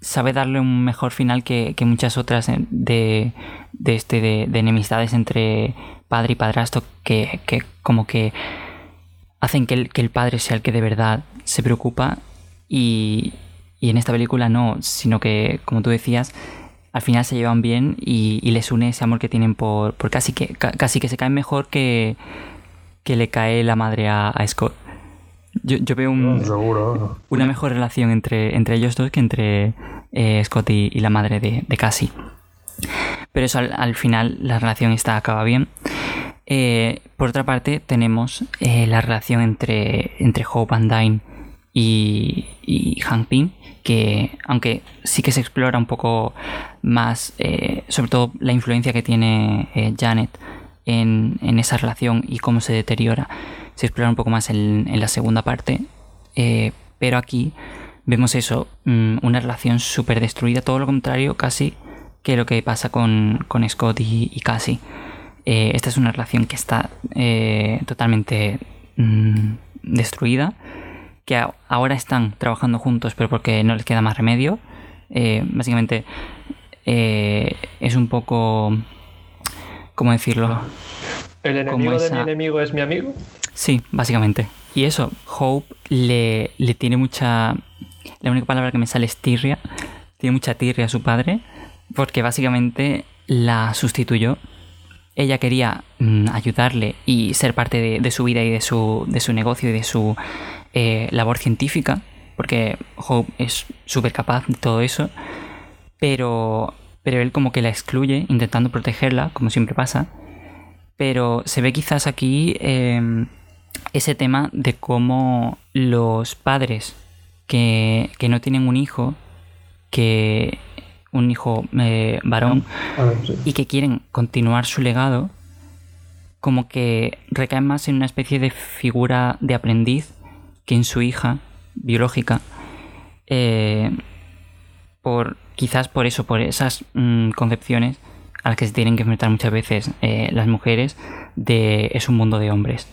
sabe darle un mejor final que, muchas otras de, de este, de, enemistades entre padre y padrastro que, como que hacen que el, que el, padre sea el que de verdad se preocupa y, y, en esta película no, sino que, como tú decías, al final se llevan bien y, les une ese amor que tienen por, por casi, que, casi que se caen mejor que, que le cae la madre a Scott. Yo, veo una mejor relación entre, entre ellos dos que entre eh, Scott y, la madre de, de Cassie. Pero eso al, final la relación está acaba bien. Eh, por otra parte tenemos eh, la relación entre, entre Hope Van Dyne y, y Hank Pym, que aunque sí que se explora un poco más, sobre todo la influencia que tiene Janet en, en, esa relación y cómo se deteriora se explora un poco más en, la segunda parte. Eh, pero aquí vemos eso, mm, una relación súper destruida, todo lo contrario casi que lo que pasa con, Scott y, y Cassie. Eh, esta es una relación que está eh, totalmente mm, destruida, que ahora están trabajando juntos, pero porque no les queda más remedio. básicamente es un poco... ¿Cómo decirlo? ¿El enemigo de mi enemigo es mi amigo? Sí, básicamente. Y eso, Hope le, le tiene mucha... La única palabra que me sale es tirria. Tiene mucha tirria a su padre porque básicamente la sustituyó. Ella quería mm, ayudarle y ser parte de, su vida y de su, de su negocio y de su eh, labor científica, porque Hope es súper capaz de todo eso, pero, pero él como que la excluye, intentando protegerla, como siempre pasa. Pero se ve quizás aquí em, ese tema de cómo los padres que, no tienen un hijo, que un hijo eh, varón, ah, y que quieren continuar su legado, como que recaen más en una especie de figura de aprendiz que en su hija biológica. Eh, por quizás por eso, por esas mm, concepciones a las que se tienen que enfrentar muchas veces eh, las mujeres de es un mundo de hombres.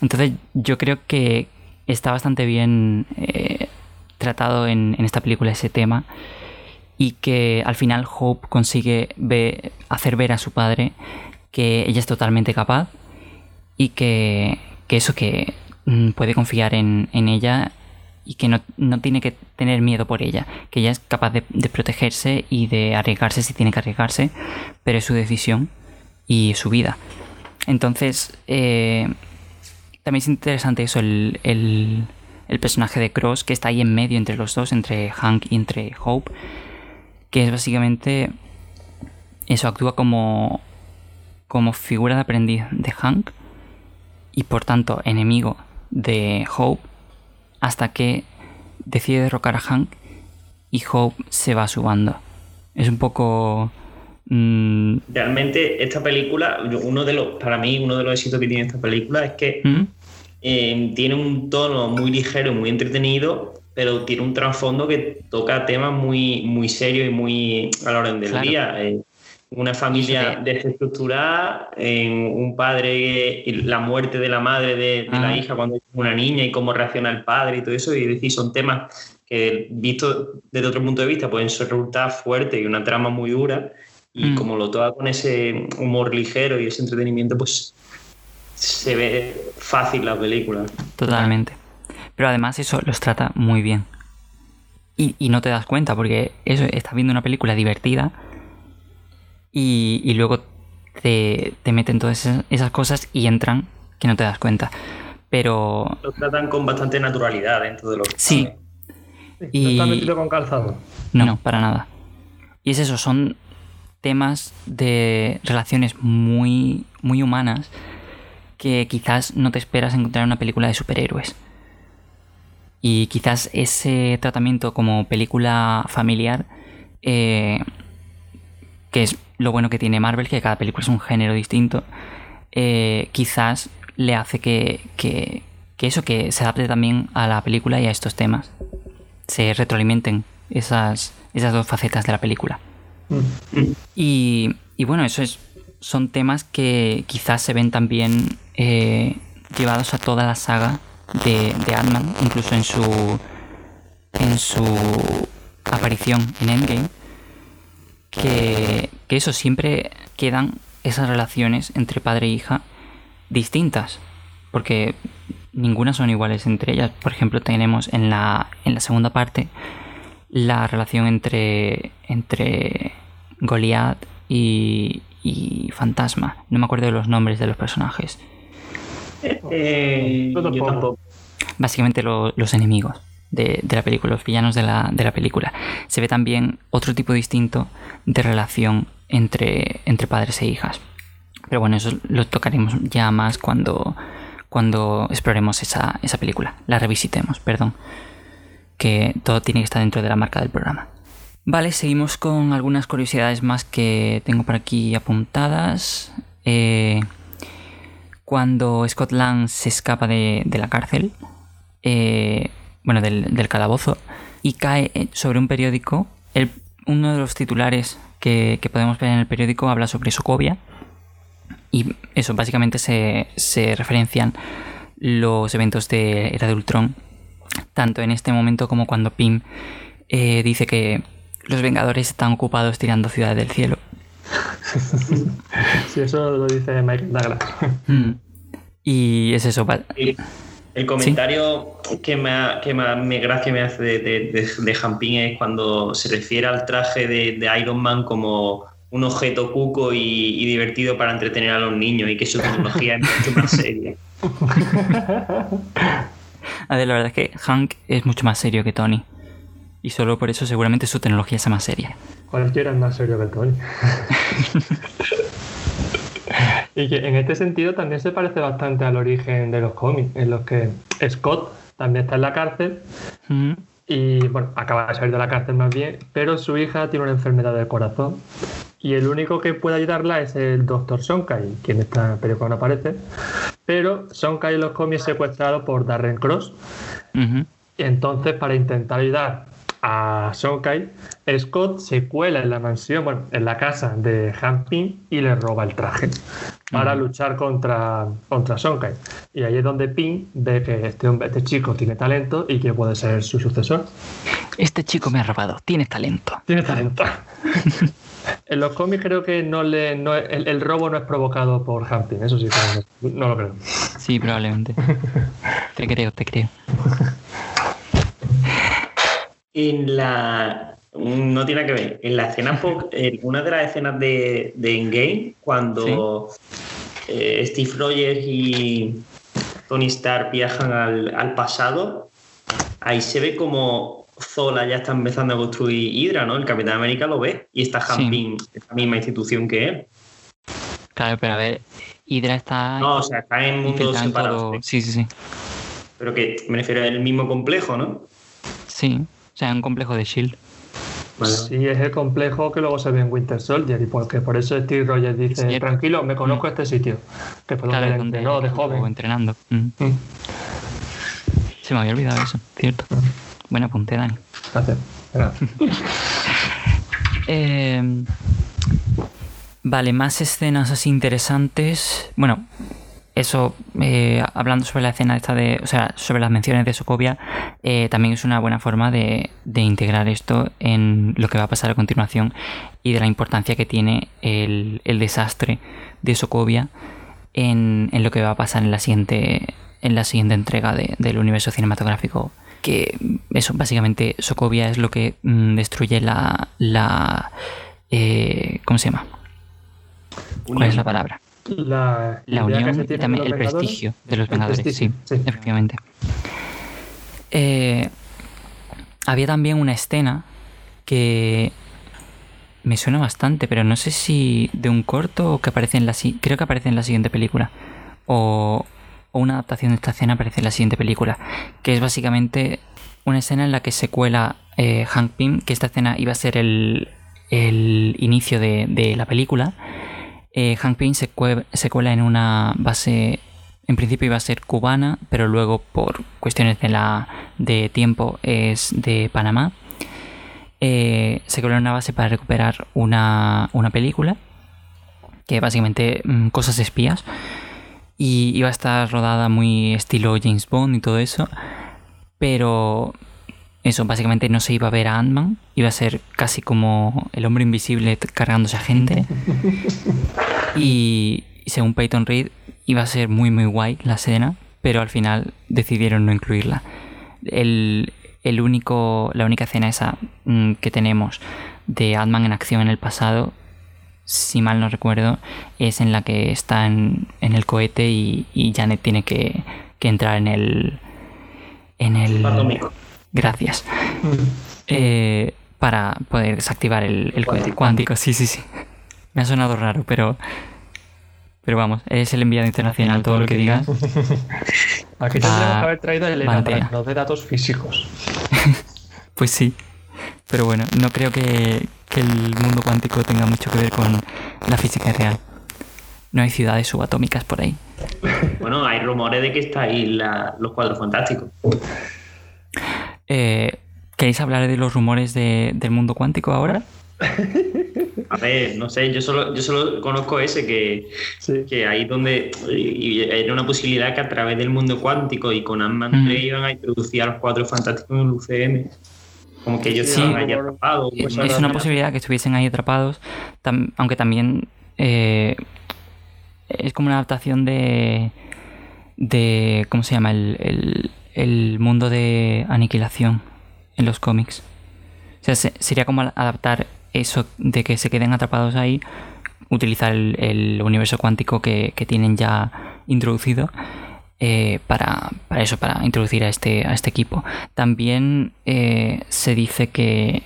Entonces yo creo que está bastante bien eh, tratado en, esta película ese tema y que al final Hope consigue hacer ver a su padre que ella es totalmente capaz y que, eso que mm, puede confiar en, ella y que no, tiene que tener miedo por ella, que ella es capaz de, protegerse y de arriesgarse si tiene que arriesgarse, pero es su decisión y su vida. Entonces, eh, también es interesante eso, el, el, personaje de Cross, que está ahí en medio entre los dos, entre Hank y entre Hope, que es básicamente eso, actúa como, como figura de aprendiz de Hank y por tanto enemigo de Hope hasta que decide derrocar a Hank y Hope se va a. Es un poco... Mm, Realmente esta película, uno de los, para mí uno de los éxitos que tiene esta película es que ¿Mm? eh, tiene un tono muy ligero y muy entretenido, pero tiene un trasfondo que toca temas muy, muy serios y muy a la orden del día. Eh, una familia desestructurada, un padre, la muerte de la madre de, la ah. hija cuando es una niña y cómo reacciona el padre y todo eso, y decir, son temas que visto desde otro punto de vista pueden resultar fuertes y una trama muy dura, y mm. como lo toca con ese humor ligero y ese entretenimiento, pues se ve fácil la película. Totalmente. Pero además eso los trata muy bien. Y, y no te das cuenta porque eso, estás viendo una película divertida y, luego te, meten todas esas, cosas y entran que no te das cuenta. Pero... Lo tratan con bastante naturalidad dentro de lo que Sí. y... ¿No está metido con calzado? No, para nada. Y es eso, son temas de relaciones muy, muy humanas que quizás no te esperas encontrar en una película de superhéroes. Y quizás ese tratamiento como película familiar, eh, que es lo bueno que tiene Marvel, que cada película es un género distinto, eh, quizás le hace que, que, eso, que se adapte también a la película y a estos temas. Se retroalimenten esas, esas dos facetas de la película. Y, y, bueno, eso es, son temas que quizás se ven también eh, llevados a toda la saga de, de Ant-Man, incluso en su, en su aparición en Endgame que, eso siempre quedan esas relaciones entre padre e hija distintas, porque ninguna son iguales entre ellas. Por ejemplo, tenemos en la, en la segunda parte la relación entre, entre Goliath y, y Fantasma. No me acuerdo de los nombres de los personajes. Eh, Básicamente los enemigos de, la película, los villanos de la, película. Se ve también otro tipo distinto de relación entre, entre padres e hijas. Pero bueno, eso lo tocaremos ya más cuando, cuando exploremos esa, esa película, la revisitemos, perdón. Que todo tiene que estar dentro de la marca del programa. Vale, seguimos con algunas curiosidades más que tengo por aquí apuntadas. Eh, cuando Scott se escapa de, la cárcel, eh, bueno, del, calabozo, y cae sobre un periódico. Uno de los titulares que, podemos ver en el periódico habla sobre Sokovia. Y eso, básicamente se, referencian los eventos de Era de Ultron, tanto en este momento como cuando Pym eh, dice que los Vengadores están ocupados tirando ciudades del cielo. sí, eso lo dice Michael Douglas. Mm. Y es eso. El comentario que, me, que más me gracia me hace de, de, de, Jampín es cuando se refiere al traje de, Iron Man como un objeto cuco y, divertido para entretener a los niños y que su tecnología es mucho más seria. A ver, la verdad es que Hank es mucho más serio que Tony. Y solo por eso seguramente su tecnología sea más seria. Cualquiera es más serio que Tony. Y que en este sentido también se parece bastante al origen de los cómics, en los que Scott también está en la cárcel y, bueno, acaba de salir de la cárcel más bien, pero su hija tiene una enfermedad del corazón y el único que puede ayudarla es el Dr. Sonkai, quien está en el periódico no aparece, pero Sonkai en los cómics es secuestrado por Darren Cross. Entonces, para intentar ayudar a Sonkai, Scott se cuela en la mansión, bueno, en la casa de Han y le roba el traje para luchar contra, contra Sonkai. Y ahí es donde Pin ve que este, hombre, este chico tiene talento y que puede ser su sucesor. Este chico me ha robado, tiene talento. Tiene talento. en los cómics creo que no le, el, robo no es provocado por Hampton, eso sí, no lo creo. Sí, probablemente. te creo, te creo en la. No tiene que ver. En la escena, en una de las escenas de, de Endgame, cuando eh, Steve Rogers y Tony Stark viajan al, pasado, ahí se ve como Zola ya está empezando a construir Hydra, ¿no? El Capitán América lo ve y está Hamping, la misma institución que él. Claro, pero a ver, Hydra está. No, o sea, está en mundos separados. Sí, sí, sí. pero que me refiero al mismo complejo, ¿no? Sí, o sea, un complejo de Shield. Sí, es el complejo que luego se ve en Winter Soldier y porque por eso Steve Rogers dice, tranquilo, me conozco mm. este sitio, que fue donde, entrenó de joven. entrenando. Mm. Mm. Se me había olvidado eso, cierto. Buen apunte, Dani. Gracias. eh, vale, más escenas así interesantes. Bueno, eso, eh, hablando sobre la escena esta de, o sea, sobre las menciones de Sokovia, eh, también es una buena forma de, integrar esto en lo que va a pasar a continuación y de la importancia que tiene el, desastre de Sokovia en, lo que va a pasar en la siguiente, en la siguiente entrega del universo cinematográfico. Que eso, básicamente, Sokovia es lo que mm, destruye la. la eh, ¿Cómo se llama? ¿Cuál es la palabra? La, unión y también el prestigio de los Vengadores. sí, efectivamente. Eh, había también una escena que me suena bastante, pero no sé si de un corto o que aparece en la creo que aparece en la siguiente película o, una adaptación de esta escena aparece en la siguiente película, que es básicamente una escena en la que se cuela eh, Hank Pym, que esta escena iba a ser el, el inicio de, de la película eh, Hank Pym se, cuela en una base, en principio iba a ser cubana, pero luego por cuestiones de, la, de tiempo es de Panamá. Eh, se cuela en una base para recuperar una, película, que básicamente mm, cosas espías, y iba a estar rodada muy estilo James Bond y todo eso, pero eso, básicamente no se iba a ver a Ant-Man, iba a ser casi como el hombre invisible cargándose a gente. Y según Peyton Reed, iba a ser muy muy guay la escena, pero al final decidieron no incluirla. El, único, la única escena esa mm, que tenemos de Ant-Man en acción en el pasado, si mal no recuerdo, es en la que está en, el cohete y, Janet tiene que, entrar en el. En el. Gracias. Mm. Eh, para poder desactivar el, el cuántico. Sí, sí, sí. Me ha sonado raro, pero. Pero vamos, es el enviado internacional, todo lo que digas. Aquí tendríamos que haber traído el no de datos físicos. pues sí. Pero bueno, no creo que, el mundo cuántico tenga mucho que ver con la física real. No hay ciudades subatómicas por ahí. Bueno, hay rumores de que está ahí los cuadros fantásticos. Eh, ¿Queréis hablar de los rumores del mundo cuántico ahora? A ver, no sé, yo solo, yo solo conozco ese que, que ahí donde era una posibilidad que a través del mundo cuántico y con Ant-Man iban a introducir a los cuatro fantásticos en el UCM. Como que ellos estaban ahí atrapados. Pues es una posibilidad que estuviesen ahí atrapados, aunque también eh, es como una adaptación de. de ¿Cómo se llama? el, el mundo de aniquilación en los cómics. O sea, sería como adaptar eso de que se queden atrapados ahí, utilizar el, universo cuántico que, tienen ya introducido eh, para, eso, para introducir a este, a este equipo. También eh, se dice que,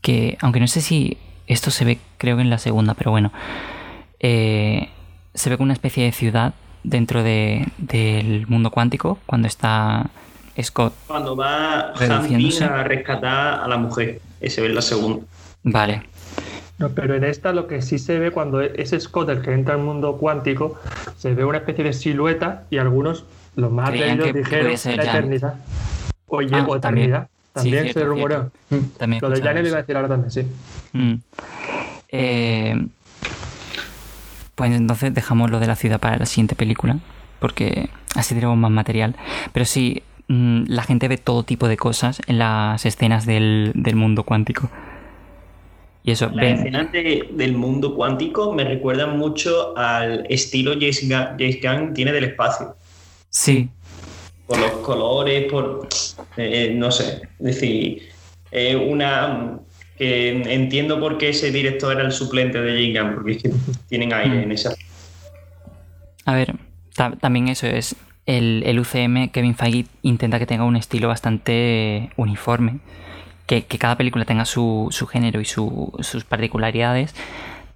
que, aunque no sé si esto se ve, creo que en la segunda, pero bueno, eh, se ve como una especie de ciudad dentro de, del mundo cuántico cuando está Scott. Cuando va a rescatar a la mujer, ese ve en la segunda. Vale. No, pero en esta lo que sí se ve cuando es Scott el que entra al mundo cuántico, se ve una especie de silueta y algunos, los más atrevidos, dijeron la eternidad. Oye, ah, o eternidad. También, se rumoreó. También lo de Janet lo iba a decir ahora también, sí. Mm. Eh, pues entonces dejamos lo de la ciudad para la siguiente película, porque así tenemos más material. Pero sí, mm, la gente ve todo tipo de cosas en las escenas del, del mundo cuántico. Y eso, Las escenas del mundo cuántico me recuerdan mucho al estilo James Gunn, tiene del espacio. Sí. Por los colores, por. Eh, no sé. Es decir, una. Que entiendo por qué ese director era el suplente de Gunn, porque es que tienen aire mm. en esa. A ver, también eso es. El, el UCM, Kevin Feige intenta que tenga un estilo bastante uniforme que, cada película tenga su, género y sus particularidades,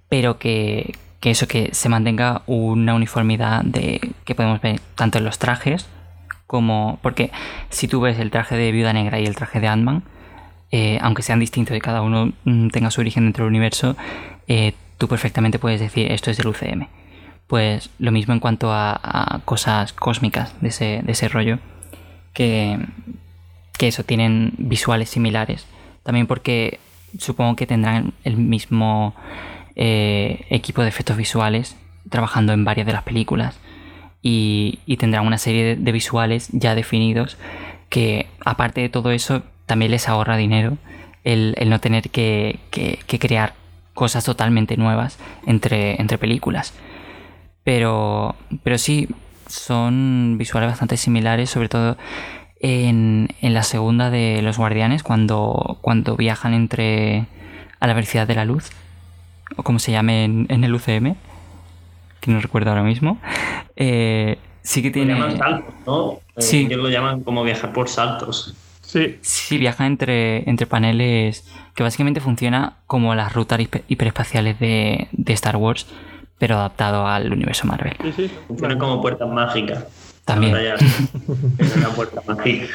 pero que, eso, que se mantenga una uniformidad de que podemos ver tanto en los trajes como... Porque si tú ves el traje de Viuda Negra y el traje de Ant-Man, eh, aunque sean distintos y cada uno mm, tenga su origen dentro del universo, eh, tú perfectamente puedes decir esto es del UCM. Pues lo mismo en cuanto a, cosas cósmicas de ese, de rollo, que, que eso, tienen visuales similares. También porque supongo que tendrán el mismo eh, equipo de efectos visuales trabajando en varias de las películas y, tendrán una serie de, visuales ya definidos que aparte de todo eso también les ahorra dinero el, no tener que, crear cosas totalmente nuevas entre, entre películas. Pero, pero sí, son visuales bastante similares, sobre todo en, en, la segunda de Los Guardianes, cuando, cuando viajan entre a la velocidad de la luz, o como se llame en, el UCM, que no recuerdo ahora mismo. Eh, sí que tiene. Lo llaman saltos, ¿no? Eh, sí. Ellos lo llaman como viajar por saltos. Sí. Sí, viaja entre, entre paneles que básicamente funciona como las rutas hiperespaciales de, de Star Wars pero adaptado al universo Marvel. Sí, sí. Funciona como puertas mágicas. También. Es una puerta mágica.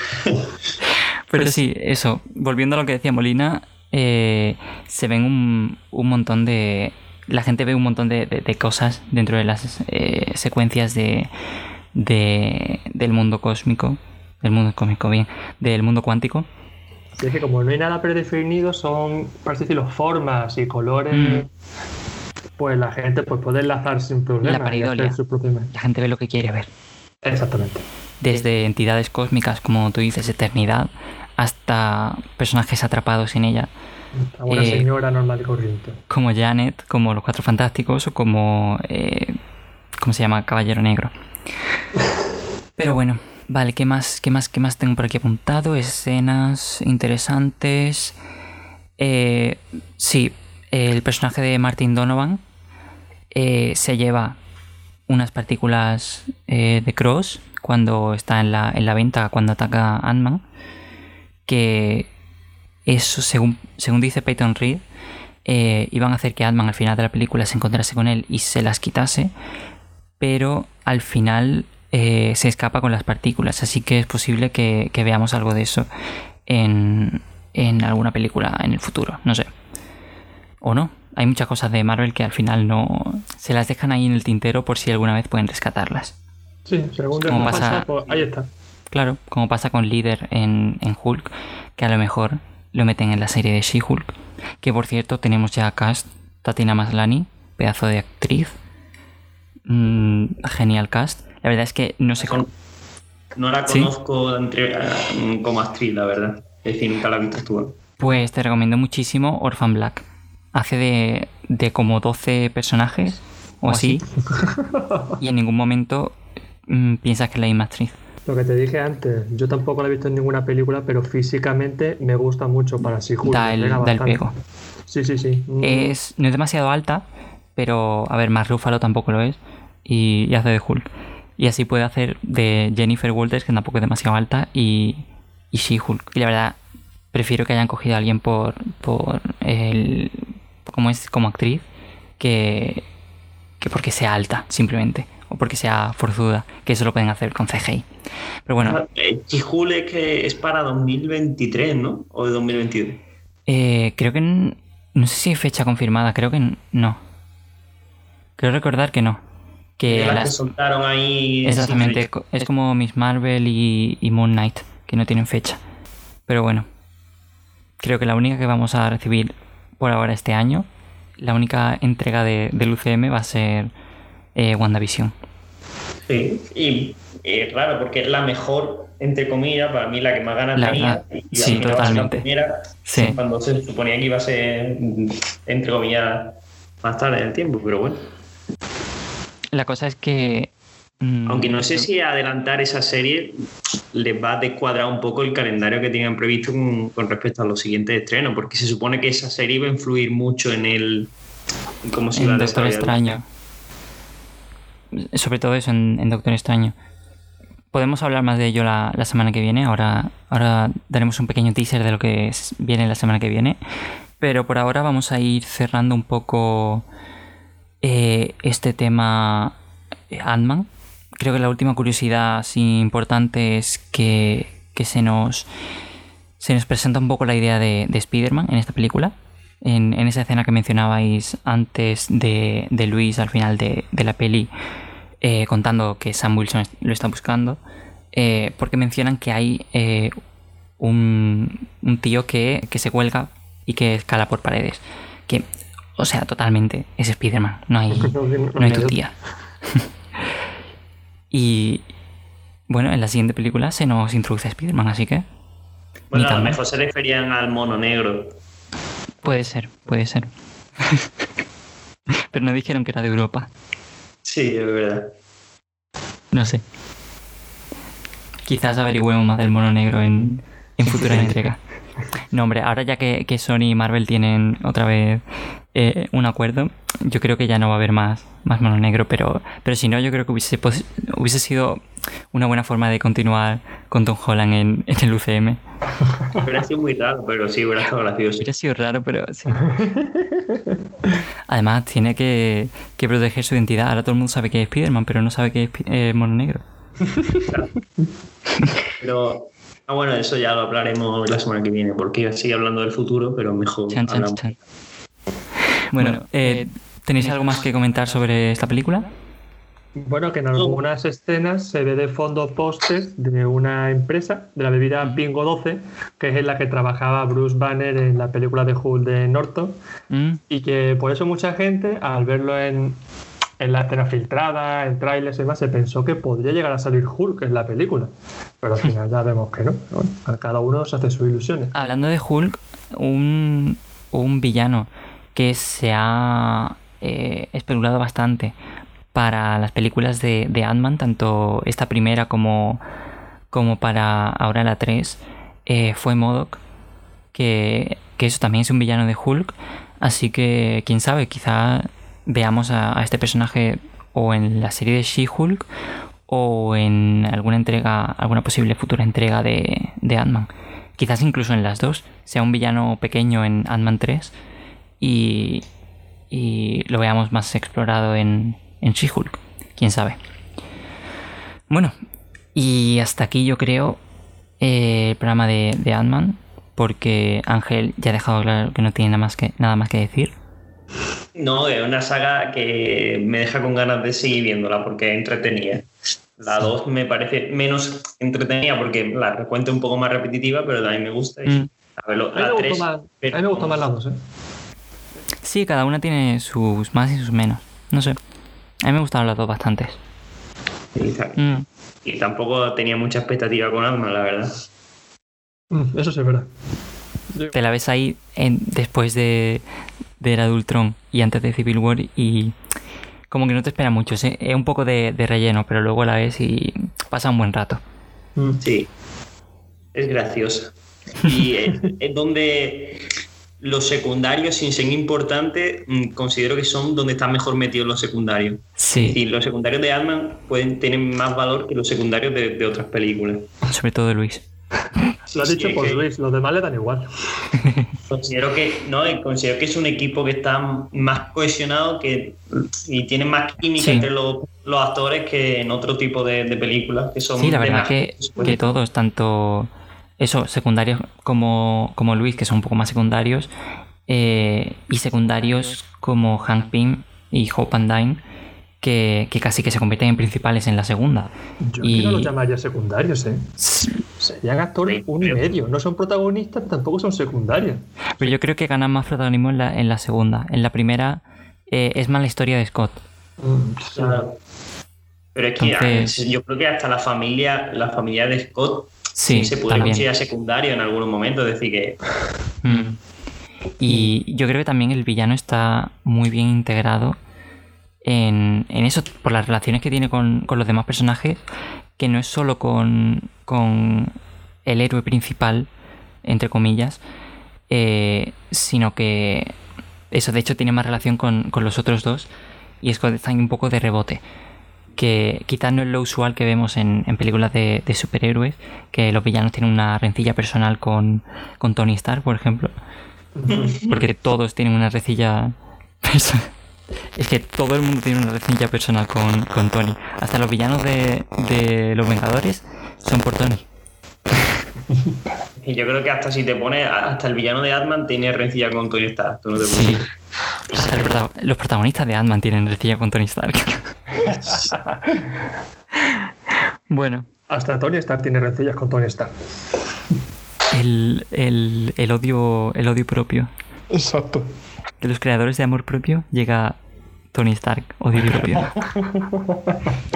Pero sí, eso. Volviendo a lo que decía Molina, eh, se ven un, un, montón de. La gente ve un montón de, de, cosas dentro de las eh, secuencias de, de, del mundo cósmico. Del mundo cósmico, bien. Del mundo cuántico. Sí, es que como no hay nada predefinido, son, por así decirlo, formas y colores. Mm pues la gente pues, puede enlazar sin problema. La La gente ve lo que quiere ver. Exactamente. Desde entidades cósmicas, como tú dices, eternidad, hasta personajes atrapados en ella. una eh, señora normal y corriente. Como Janet, como Los Cuatro Fantásticos o como. Eh, ¿Cómo se llama? Caballero Negro. Pero bueno, vale, ¿qué más, qué más, qué más tengo por aquí apuntado? Escenas interesantes. Eh, sí, el personaje de Martin Donovan eh, se lleva unas partículas eh, de Cross cuando está en la, en la venta, cuando ataca Ant-Man. Que eso, según, según dice Peyton Reed, eh, iban a hacer que Ant-Man al final de la película se encontrase con él y se las quitase. Pero al final se escapa con las partículas. Así que es posible que, que veamos algo de eso en, en alguna película en el futuro. No sé o no. Hay muchas cosas de Marvel que al final no se las dejan ahí en el tintero por si alguna vez pueden rescatarlas. Sí, según como pasa, pues ahí está. Claro, como pasa con Líder en, Hulk, que a lo mejor lo meten en la serie de She-Hulk. Que por cierto, tenemos ya cast Tatiana Maslani, pedazo de actriz. Mm, genial cast. La verdad es que no sé cómo. No la conozco eh, como actriz, la verdad. Es decir, nunca la he visto actuar. Pues te recomiendo muchísimo Orphan Black hace de, de como 12 personajes o así, y en ningún momento mm, piensas que es la misma actriz. Lo que te dije antes, yo tampoco la he visto en ninguna película, pero físicamente me gusta mucho para sí Da el, da el pego. Sí, sí, sí. Mm. Es, no es demasiado alta, pero a ver, más Rúfalo tampoco lo es, y, hace de Hulk. Y así puede hacer de Jennifer Walters, que tampoco es demasiado alta, y, y She-Hulk. Y la verdad, prefiero que hayan cogido a alguien por, por el, como es como actriz que, que porque sea alta, simplemente. O porque sea forzuda, que eso lo pueden hacer con CGI. Pero bueno. Ah, eh, que es para 2023, ¿no? ¿O de 2022? Eh, creo que. No sé si hay fecha confirmada, creo que no. Creo recordar que no. Que las soltaron ahí. Exactamente, es como Miss Marvel y, y Moon Knight, que no tienen fecha. Pero bueno, creo que la única que vamos a recibir por ahora este año, la única entrega de, del UCM va a ser eh, WandaVision. Sí, y es raro porque es la mejor, entre comillas, para mí la que más ganas tenía. Y sí, totalmente. sí. Cuando se suponía que iba a ser, entre comillas, más tarde en el tiempo, pero bueno. La cosa es que Mm, Aunque no sé si adelantar esa serie les va a descuadrar un poco el calendario que tienen previsto con, respecto a los siguientes estrenos, porque se supone que esa serie va a influir mucho en el. ¿Cómo se en Doctor Extraño. Sobre todo eso, en, Doctor Extraño. Podemos hablar más de ello la, semana que viene. Ahora, ahora daremos un pequeño teaser de lo que viene la semana que viene. Pero por ahora vamos a ir cerrando un poco eh, este tema eh, Ant-Man creo que la última curiosidad así importante es que, se nos se nos presenta un poco la idea de, de Spider-Man en esta película. En, esa escena que mencionabais antes de, Luis al final de, la peli, eh, contando que Sam Wilson lo está buscando, porque mencionan que hay un, un, tío que, que se cuelga y que escala por paredes. Que, o sea, totalmente es Spider-Man, no hay, no hay tu tía. y bueno, en la siguiente película se nos introduce a Spider-Man, así que. Bueno, a lo mejor se referían al mono negro. Puede ser, puede ser. Pero no dijeron que era de Europa. Sí, es verdad. No sé. Quizás averigüemos más del mono negro en, en futuras entregas. No, hombre, ahora ya que, Sony y Marvel tienen otra vez eh, un acuerdo, yo creo que ya no va a haber más, más mono negro, pero, pero si no, yo creo que hubiese, hubiese sido una buena forma de continuar con Tom Holland en, el UCM. Hubiera sido muy raro, pero sí, hubiera sido gracioso. Hubiera sido raro, pero sí. Además, tiene que, proteger su identidad. Ahora todo el mundo sabe que es Spider-Man, pero no sabe que es eh, mono negro. pero Ah, bueno, eso ya lo hablaremos la semana que viene, porque sigue hablando del futuro, pero mejor Bueno, eh, ¿tenéis algo más que comentar sobre esta película? Bueno, que en algunas escenas se ve de fondo pósters de una empresa, de la bebida Bingo 12, que es en la que trabajaba Bruce Banner en la película de Hulk de Norton, mm. y que por eso mucha gente, al verlo en, en la escena filtrada, en trailers y demás, se pensó que podría llegar a salir Hulk en la película. Pero al final ya vemos que no. A cada uno se hace sus ilusiones. Hablando de Hulk, un, villano que se ha eh, especulado bastante para las películas de, de Ant-Man, tanto esta primera como, como para ahora la 3, eh, fue Modok, que, que eso también es un villano de Hulk. Así que, quién sabe, quizá veamos a, este personaje o en la serie de She-Hulk o en alguna entrega, alguna posible futura entrega de, de Ant-Man. Quizás incluso en las dos, sea un villano pequeño en Ant-Man 3 y, y, lo veamos más explorado en, en She-Hulk. Quién sabe. Bueno, y hasta aquí yo creo eh, el programa de, de Ant-Man, porque Ángel ya ha dejado claro que no tiene nada más que, nada más que decir. No, es una saga que me deja con ganas de seguir viéndola porque es entretenida. La 2 me parece menos entretenida porque la recuento un poco más repetitiva, pero también me gusta. Mm. a, mí me gustó más la 2, ¿eh? Sí, cada una tiene sus más y sus menos. No sé. A mí me gustaron las dos bastantes. Mm. Y tampoco tenía mucha expectativa con Alma, la verdad. Mm, eso sí es verdad. Te la ves ahí en, después de, de era Ultron y antes de Civil War y como que no te espera mucho. Es un poco de, relleno, pero luego la ves y pasa un buen rato. Mm. Sí, es graciosa. Y es, donde los secundarios, sin ser importantes, mm, considero que son donde están mejor metidos los secundarios. Sí. Y los secundarios de Ant-Man pueden tener más valor que los secundarios de, de otras películas. Sobre todo de Luis. Lo has dicho por Luis, los demás le dan igual. Considero que, no, considero que es un equipo que está más cohesionado que, y tiene más química entre los, actores que en otro tipo de, películas. Que son sí, la verdad que, que, todos, tanto eso, secundarios como, como Luis, que son un poco más secundarios, eh, y secundarios como Hank Pym y Hope and Dine, que, casi que se convierten en principales en la segunda. Yo y... no los llamaría secundarios, ¿eh? Serían actores un y medio. No son protagonistas, tampoco son secundarios. Pero yo creo que ganan más protagonismo en la, en la segunda. En la primera eh, es más la historia de Scott. Mm, claro. Pero es que yo creo que hasta la familia, la familia de Scott sí, se puede considerar secundario en algunos momentos. Es decir, que. Mm. Y yo creo que también el villano está muy bien integrado en, eso, por las relaciones que tiene con, los demás personajes, que no es solo con, el héroe principal, entre comillas, eh, sino que eso de hecho tiene más relación con, los otros dos y es que están un poco de rebote. Que quizás no es lo usual que vemos en, películas de, superhéroes, que los villanos tienen una rencilla personal con, con Tony Stark, por ejemplo. Porque todos tienen una rencilla personal Es que todo el mundo tiene una reseña personal con, con Tony. Hasta los villanos de, de los Vengadores son por Tony. Y yo creo que hasta si te pones, hasta el villano de Atman tiene rencilla con Tony Stark. Tú no te sí. los protagonistas de Atman tienen rencilla con Tony Stark. bueno. Hasta Tony Stark tiene rencillas con Tony Stark. El, el, el, odio, el odio propio. Exacto. De los creadores de amor propio llega Tony Stark, odio propio.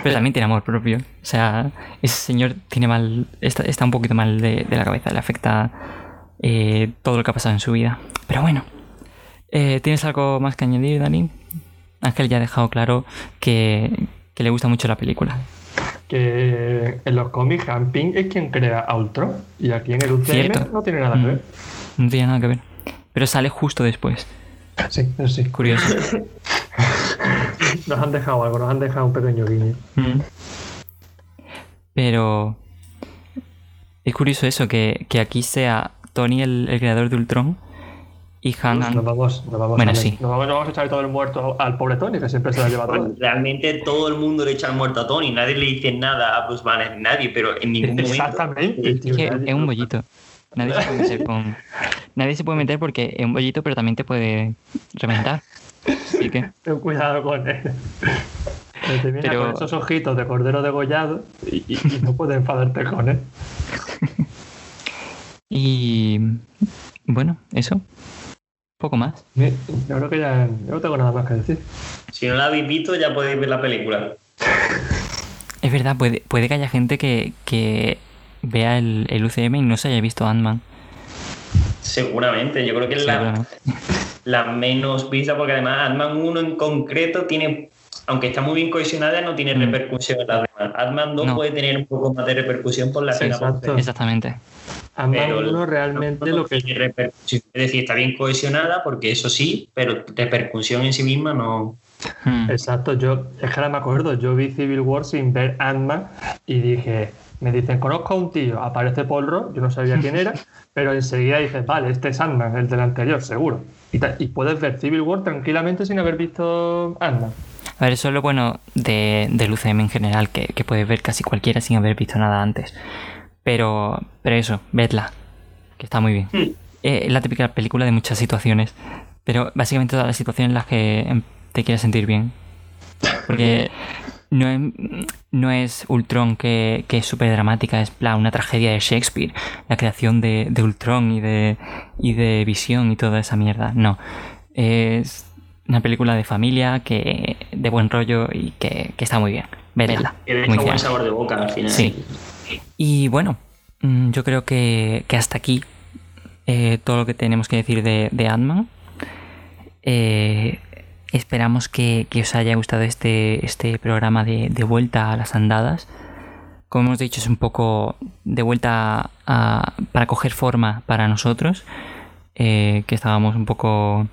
Pero también tiene amor propio. O sea, ese señor tiene mal. Está, está un poquito mal de, la cabeza. Le afecta eh, todo lo que ha pasado en su vida. Pero bueno. Eh, ¿Tienes algo más que añadir, Dani? Ángel ya ha dejado claro que, que le gusta mucho la película. Que en los cómics Hamping es quien crea a Ultron. Y aquí en el UCM no tiene nada que ver. Mm. No tiene nada que ver. Pero sale justo después. Sí, sí. Curioso. nos han dejado algo, nos han dejado un pequeño guiño. Mm. Pero es curioso eso, que, aquí sea Tony el, creador de Ultron y Han. Nos vamos, nos vamos, bueno, a, sí. nos vamos, a echar todo el muerto al pobre Tony, que siempre se lo ha llevado Realmente todo el mundo le echa el muerto a Tony, nadie le dice nada a Bruce Banner, nadie, pero en ningún momento. Exactamente. es un bollito. Nadie se puede meter con. Nadie se puede meter porque es un bollito, pero también te puede reventar. Así que. Ten cuidado con él. Te viene con esos ojitos de cordero degollado y, y, no puedes enfadarte con él. y. Bueno, eso. Poco más. Yo creo que ya no tengo nada más que decir. Si no la habéis visto, ya podéis ver la película. Es verdad, puede, puede que haya gente que, que vea el, el, UCM y no se haya visto Ant-Man. Seguramente, yo creo que es la, la, menos vista, porque además Ant-Man 1 en concreto tiene, aunque está muy bien cohesionada, no tiene mm. repercusión en las demás. Ant-Man 2 puede tener un poco más de repercusión por la sí, Exactamente. Ant-Man 1 realmente lo que. Tiene repercusión. Es decir, está bien cohesionada, porque eso sí, pero repercusión en sí misma no. Hmm. Exacto, yo es que ahora me acuerdo, yo vi Civil War sin ver Ant-Man y dije, me dicen, conozco a un tío, aparece Paul Rudd, yo no sabía quién era, pero enseguida dices, vale, este es Ant-Man, el del anterior, seguro. Y, puedes ver Civil War tranquilamente sin haber visto Ant-Man. A ver, eso es lo bueno de, del UCM en general, que, que, puedes ver casi cualquiera sin haber visto nada antes. Pero, pero eso, vedla, que está muy bien. Eh, es la típica película de muchas situaciones, pero básicamente todas las situaciones en las que em, te quieres sentir bien. Porque no es, no es Ultron que, es súper dramática, es una tragedia de Shakespeare, la creación de, Ultron y de, y de Visión y toda esa mierda. No. Es una película de familia que de buen rollo y que, está muy bien. Verla. Que deja buen sabor de boca al final. Sí. Y bueno, mm, yo creo que, hasta aquí eh, todo lo que tenemos que decir de, de Ant-Man. Eh, Esperamos que, os haya gustado este, este programa de, vuelta a las andadas. Como hemos dicho, es un poco de vuelta para coger forma para nosotros, eh, que estábamos un poco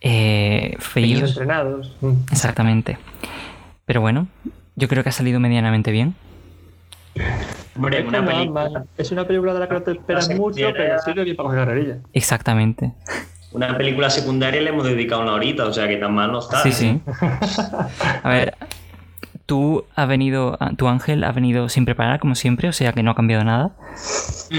eh, feos. entrenados. Exactamente. Pero bueno, yo creo que ha salido medianamente bien. es una película de la que no te esperas mucho, pero sirve bien para coger carrerilla. Exactamente una película secundaria le hemos dedicado una horita, o sea que tan mal no está. Sí, sí. A ver, tú has venido, tu ángel ha venido sin preparar, como siempre, o sea que no ha cambiado nada.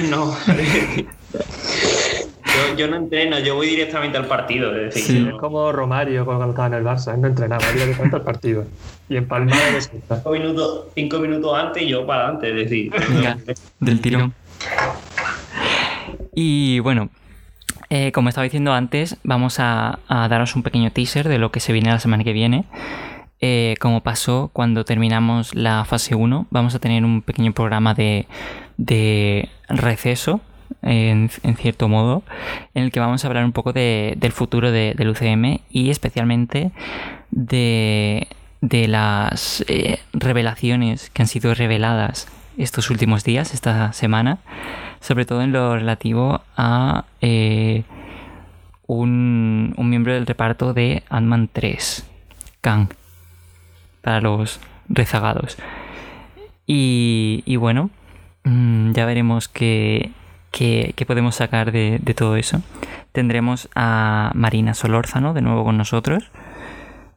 No. yo, no entreno, yo voy directamente al partido. Es, decir, es como Romario cuando estaba en el Barça, él no entrenaba, iba directamente al partido. Y en Palma de cinco minutos, cinco minutos antes y yo para adelante, es decir. del tirón. Y bueno, eh, como estaba diciendo antes, vamos a, daros un pequeño teaser de lo que se viene la semana que viene. Eh, como pasó cuando terminamos la fase 1, vamos a tener un pequeño programa de, receso, en, cierto modo, en el que vamos a hablar un poco del futuro del UCM y especialmente de, las eh, revelaciones que han sido reveladas estos últimos días, esta semana, sobre todo en lo relativo a eh, un, miembro del reparto de Ant-Man 3, Kang, para los rezagados. Y, bueno, mm, ya veremos qué, podemos sacar de, todo eso. Tendremos a Marina Solórzano de nuevo con nosotros.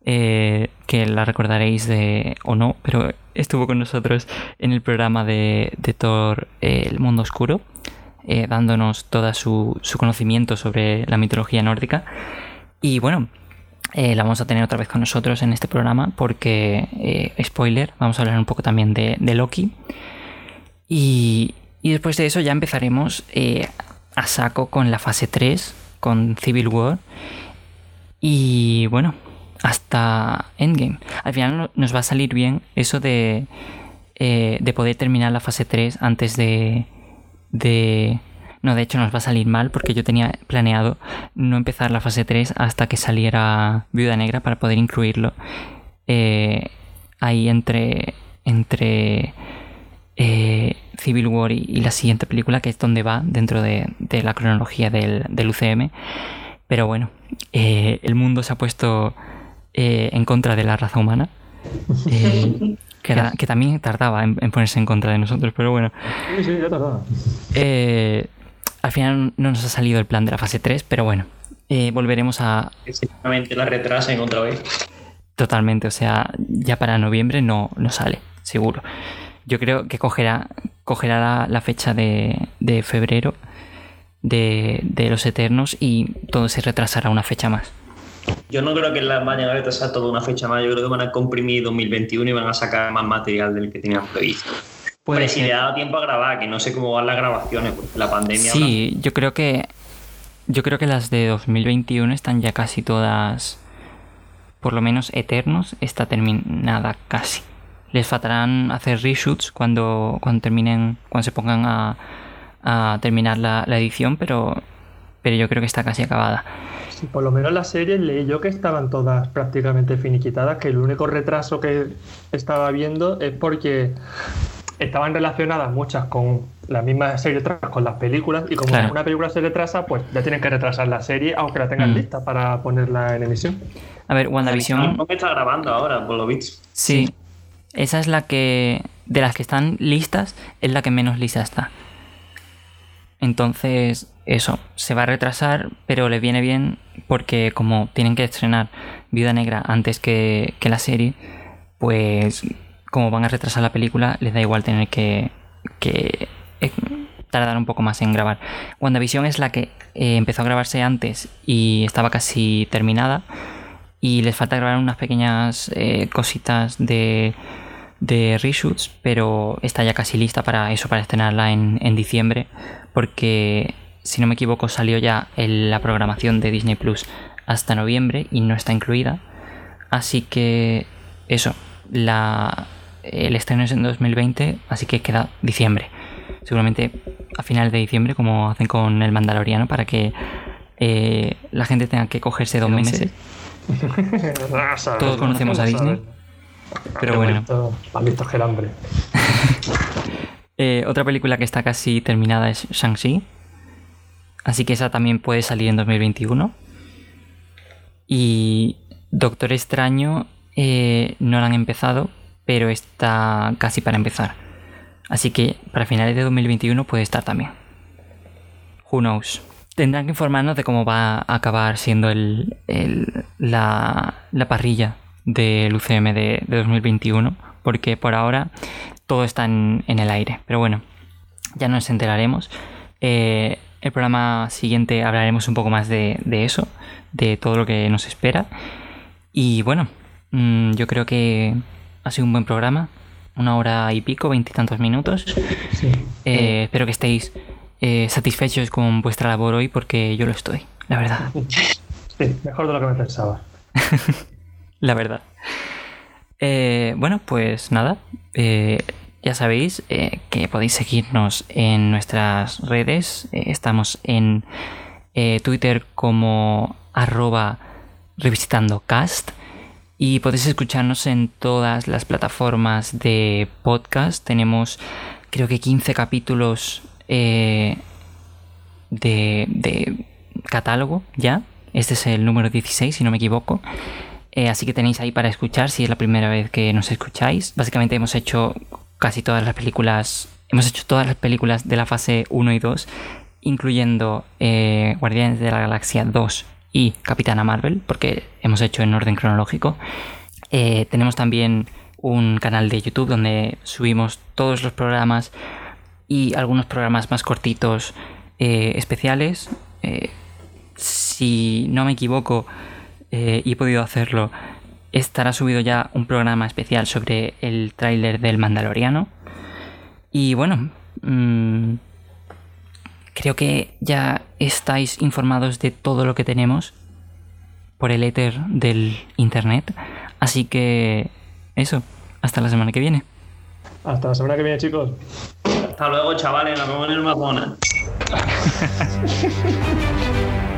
Eh, que la recordaréis de o no, pero estuvo con nosotros en el programa de, Thor El Mundo Oscuro, dándonos todo su, su, conocimiento sobre la mitología nórdica. Y bueno, la vamos a tener otra vez con nosotros en este programa porque, spoiler, vamos a hablar un poco también de, de Loki. Y, y después de eso ya empezaremos eh, a saco con la fase 3, con Civil War. Y bueno, hasta Endgame. Al final nos va a salir bien eso de, eh, de poder terminar la fase 3 antes de, de... No, de hecho nos va a salir mal porque yo tenía planeado no empezar la fase 3 hasta que saliera Viuda Negra para poder incluirlo eh, ahí entre... entre Civil War y, la siguiente película, que es donde va dentro de, la cronología del, UCM. Pero bueno, eh, el mundo se ha puesto eh, en contra de la raza humana. Eh, que, también tardaba en, ponerse en contra de nosotros, pero bueno. Sí, sí, ya tardaba. al final no nos ha salido el plan de la fase 3, pero bueno, volveremos a. Exactamente, la retrasen otra vez. Totalmente, o sea, ya para noviembre no, no sale, seguro yo creo que cogerá, cogerá la, fecha de, febrero de, los Eternos y todo se retrasará una fecha más. Yo no creo que la vayan a retrasar toda una fecha más, yo creo que van a comprimir 2021 y van a sacar más material del que tenían previsto. Pues si le ha dado tiempo a grabar, que no sé cómo van las grabaciones, porque la pandemia. Sí, yo creo que. Yo creo que las de 2021 están ya casi todas. Por lo menos Eternos está terminada casi les faltarán hacer reshoots cuando, cuando terminen, cuando se pongan a, terminar la, edición, pero, pero yo creo que está casi acabada. Sí, por lo menos las series leí yo que estaban todas prácticamente finiquitadas, que el único retraso que estaba viendo es porque estaban relacionadas muchas con la misma serie con las películas y como una película se retrasa, pues ya tienen que retrasar la serie aunque la tengan mm. lista para ponerla en emisión. A ver, WandaVision... ¿Cómo está grabando ahora, por lo visto? Sí, esa es la que, de las que están listas, es la que menos lista está. Entonces, eso, se va a retrasar, pero le viene bien porque como tienen que estrenar Vida Negra antes que, la serie, pues como van a retrasar la película, les da igual tener que, que eh, tardar un poco más en grabar. WandaVision es la que eh, empezó a grabarse antes y estaba casi terminada y les falta grabar unas pequeñas eh, cositas de, de reshoots, pero está ya casi lista para eso, para estrenarla en, diciembre, porque si no me equivoco salió ya la programación de Disney Plus hasta noviembre y no está incluida, así que eso, la, el estreno es en 2020, así que queda diciembre, seguramente a final de diciembre como hacen con el Mandaloriano para que eh, la gente tenga que cogerse dos meses. Todos conocemos a Disney. Pero bueno. Han visto el hambre. Eh, otra película que está casi terminada es Shang-Chi. Así que esa también puede salir en 2021. Y Doctor Extraño eh, no la han empezado, pero está casi para empezar. Así que para finales de 2021 puede estar también. Who knows tendrán que informarnos de cómo va a acabar siendo el, la, parrilla del UCM de, 2021, porque por ahora todo está en, el aire. Pero bueno, ya nos enteraremos. Eh, el programa siguiente hablaremos un poco más de, eso, de todo lo que nos espera. Y bueno, mm, yo creo que ha sido un buen programa. Una hora y pico, veintitantos minutos. Eh, espero que estéis eh, satisfechos con vuestra labor hoy porque yo lo estoy, la verdad. Sí, mejor de lo que me pensaba. la verdad. Eh, bueno, pues nada. Eh, ya sabéis que podéis seguirnos en nuestras redes. estamos en Twitter como arroba revisitando cast. Y podéis escucharnos en todas las plataformas de podcast. Tenemos creo que 15 capítulos eh, de, catálogo ya. Este es el número 16, si no me equivoco. Eh, así que tenéis ahí para escuchar si es la primera vez que nos escucháis. Básicamente hemos hecho casi todas las películas. Hemos hecho todas las películas de la fase 1 y 2, incluyendo eh, Guardianes de la Galaxia 2 y Capitana Marvel, porque hemos hecho en orden cronológico. Eh, tenemos también un canal de YouTube donde subimos todos los programas y algunos programas más cortitos eh, especiales. Si no me equivoco y he podido hacerlo, estará subido ya un programa especial sobre el tráiler del Mandaloriano. Y bueno, mm, creo que ya estáis informados de todo lo que tenemos por el éter del internet. Así que eso, hasta la semana que viene. Hasta la semana que viene, chicos. Hasta luego, chavales. Nos vemos en el McDonald's.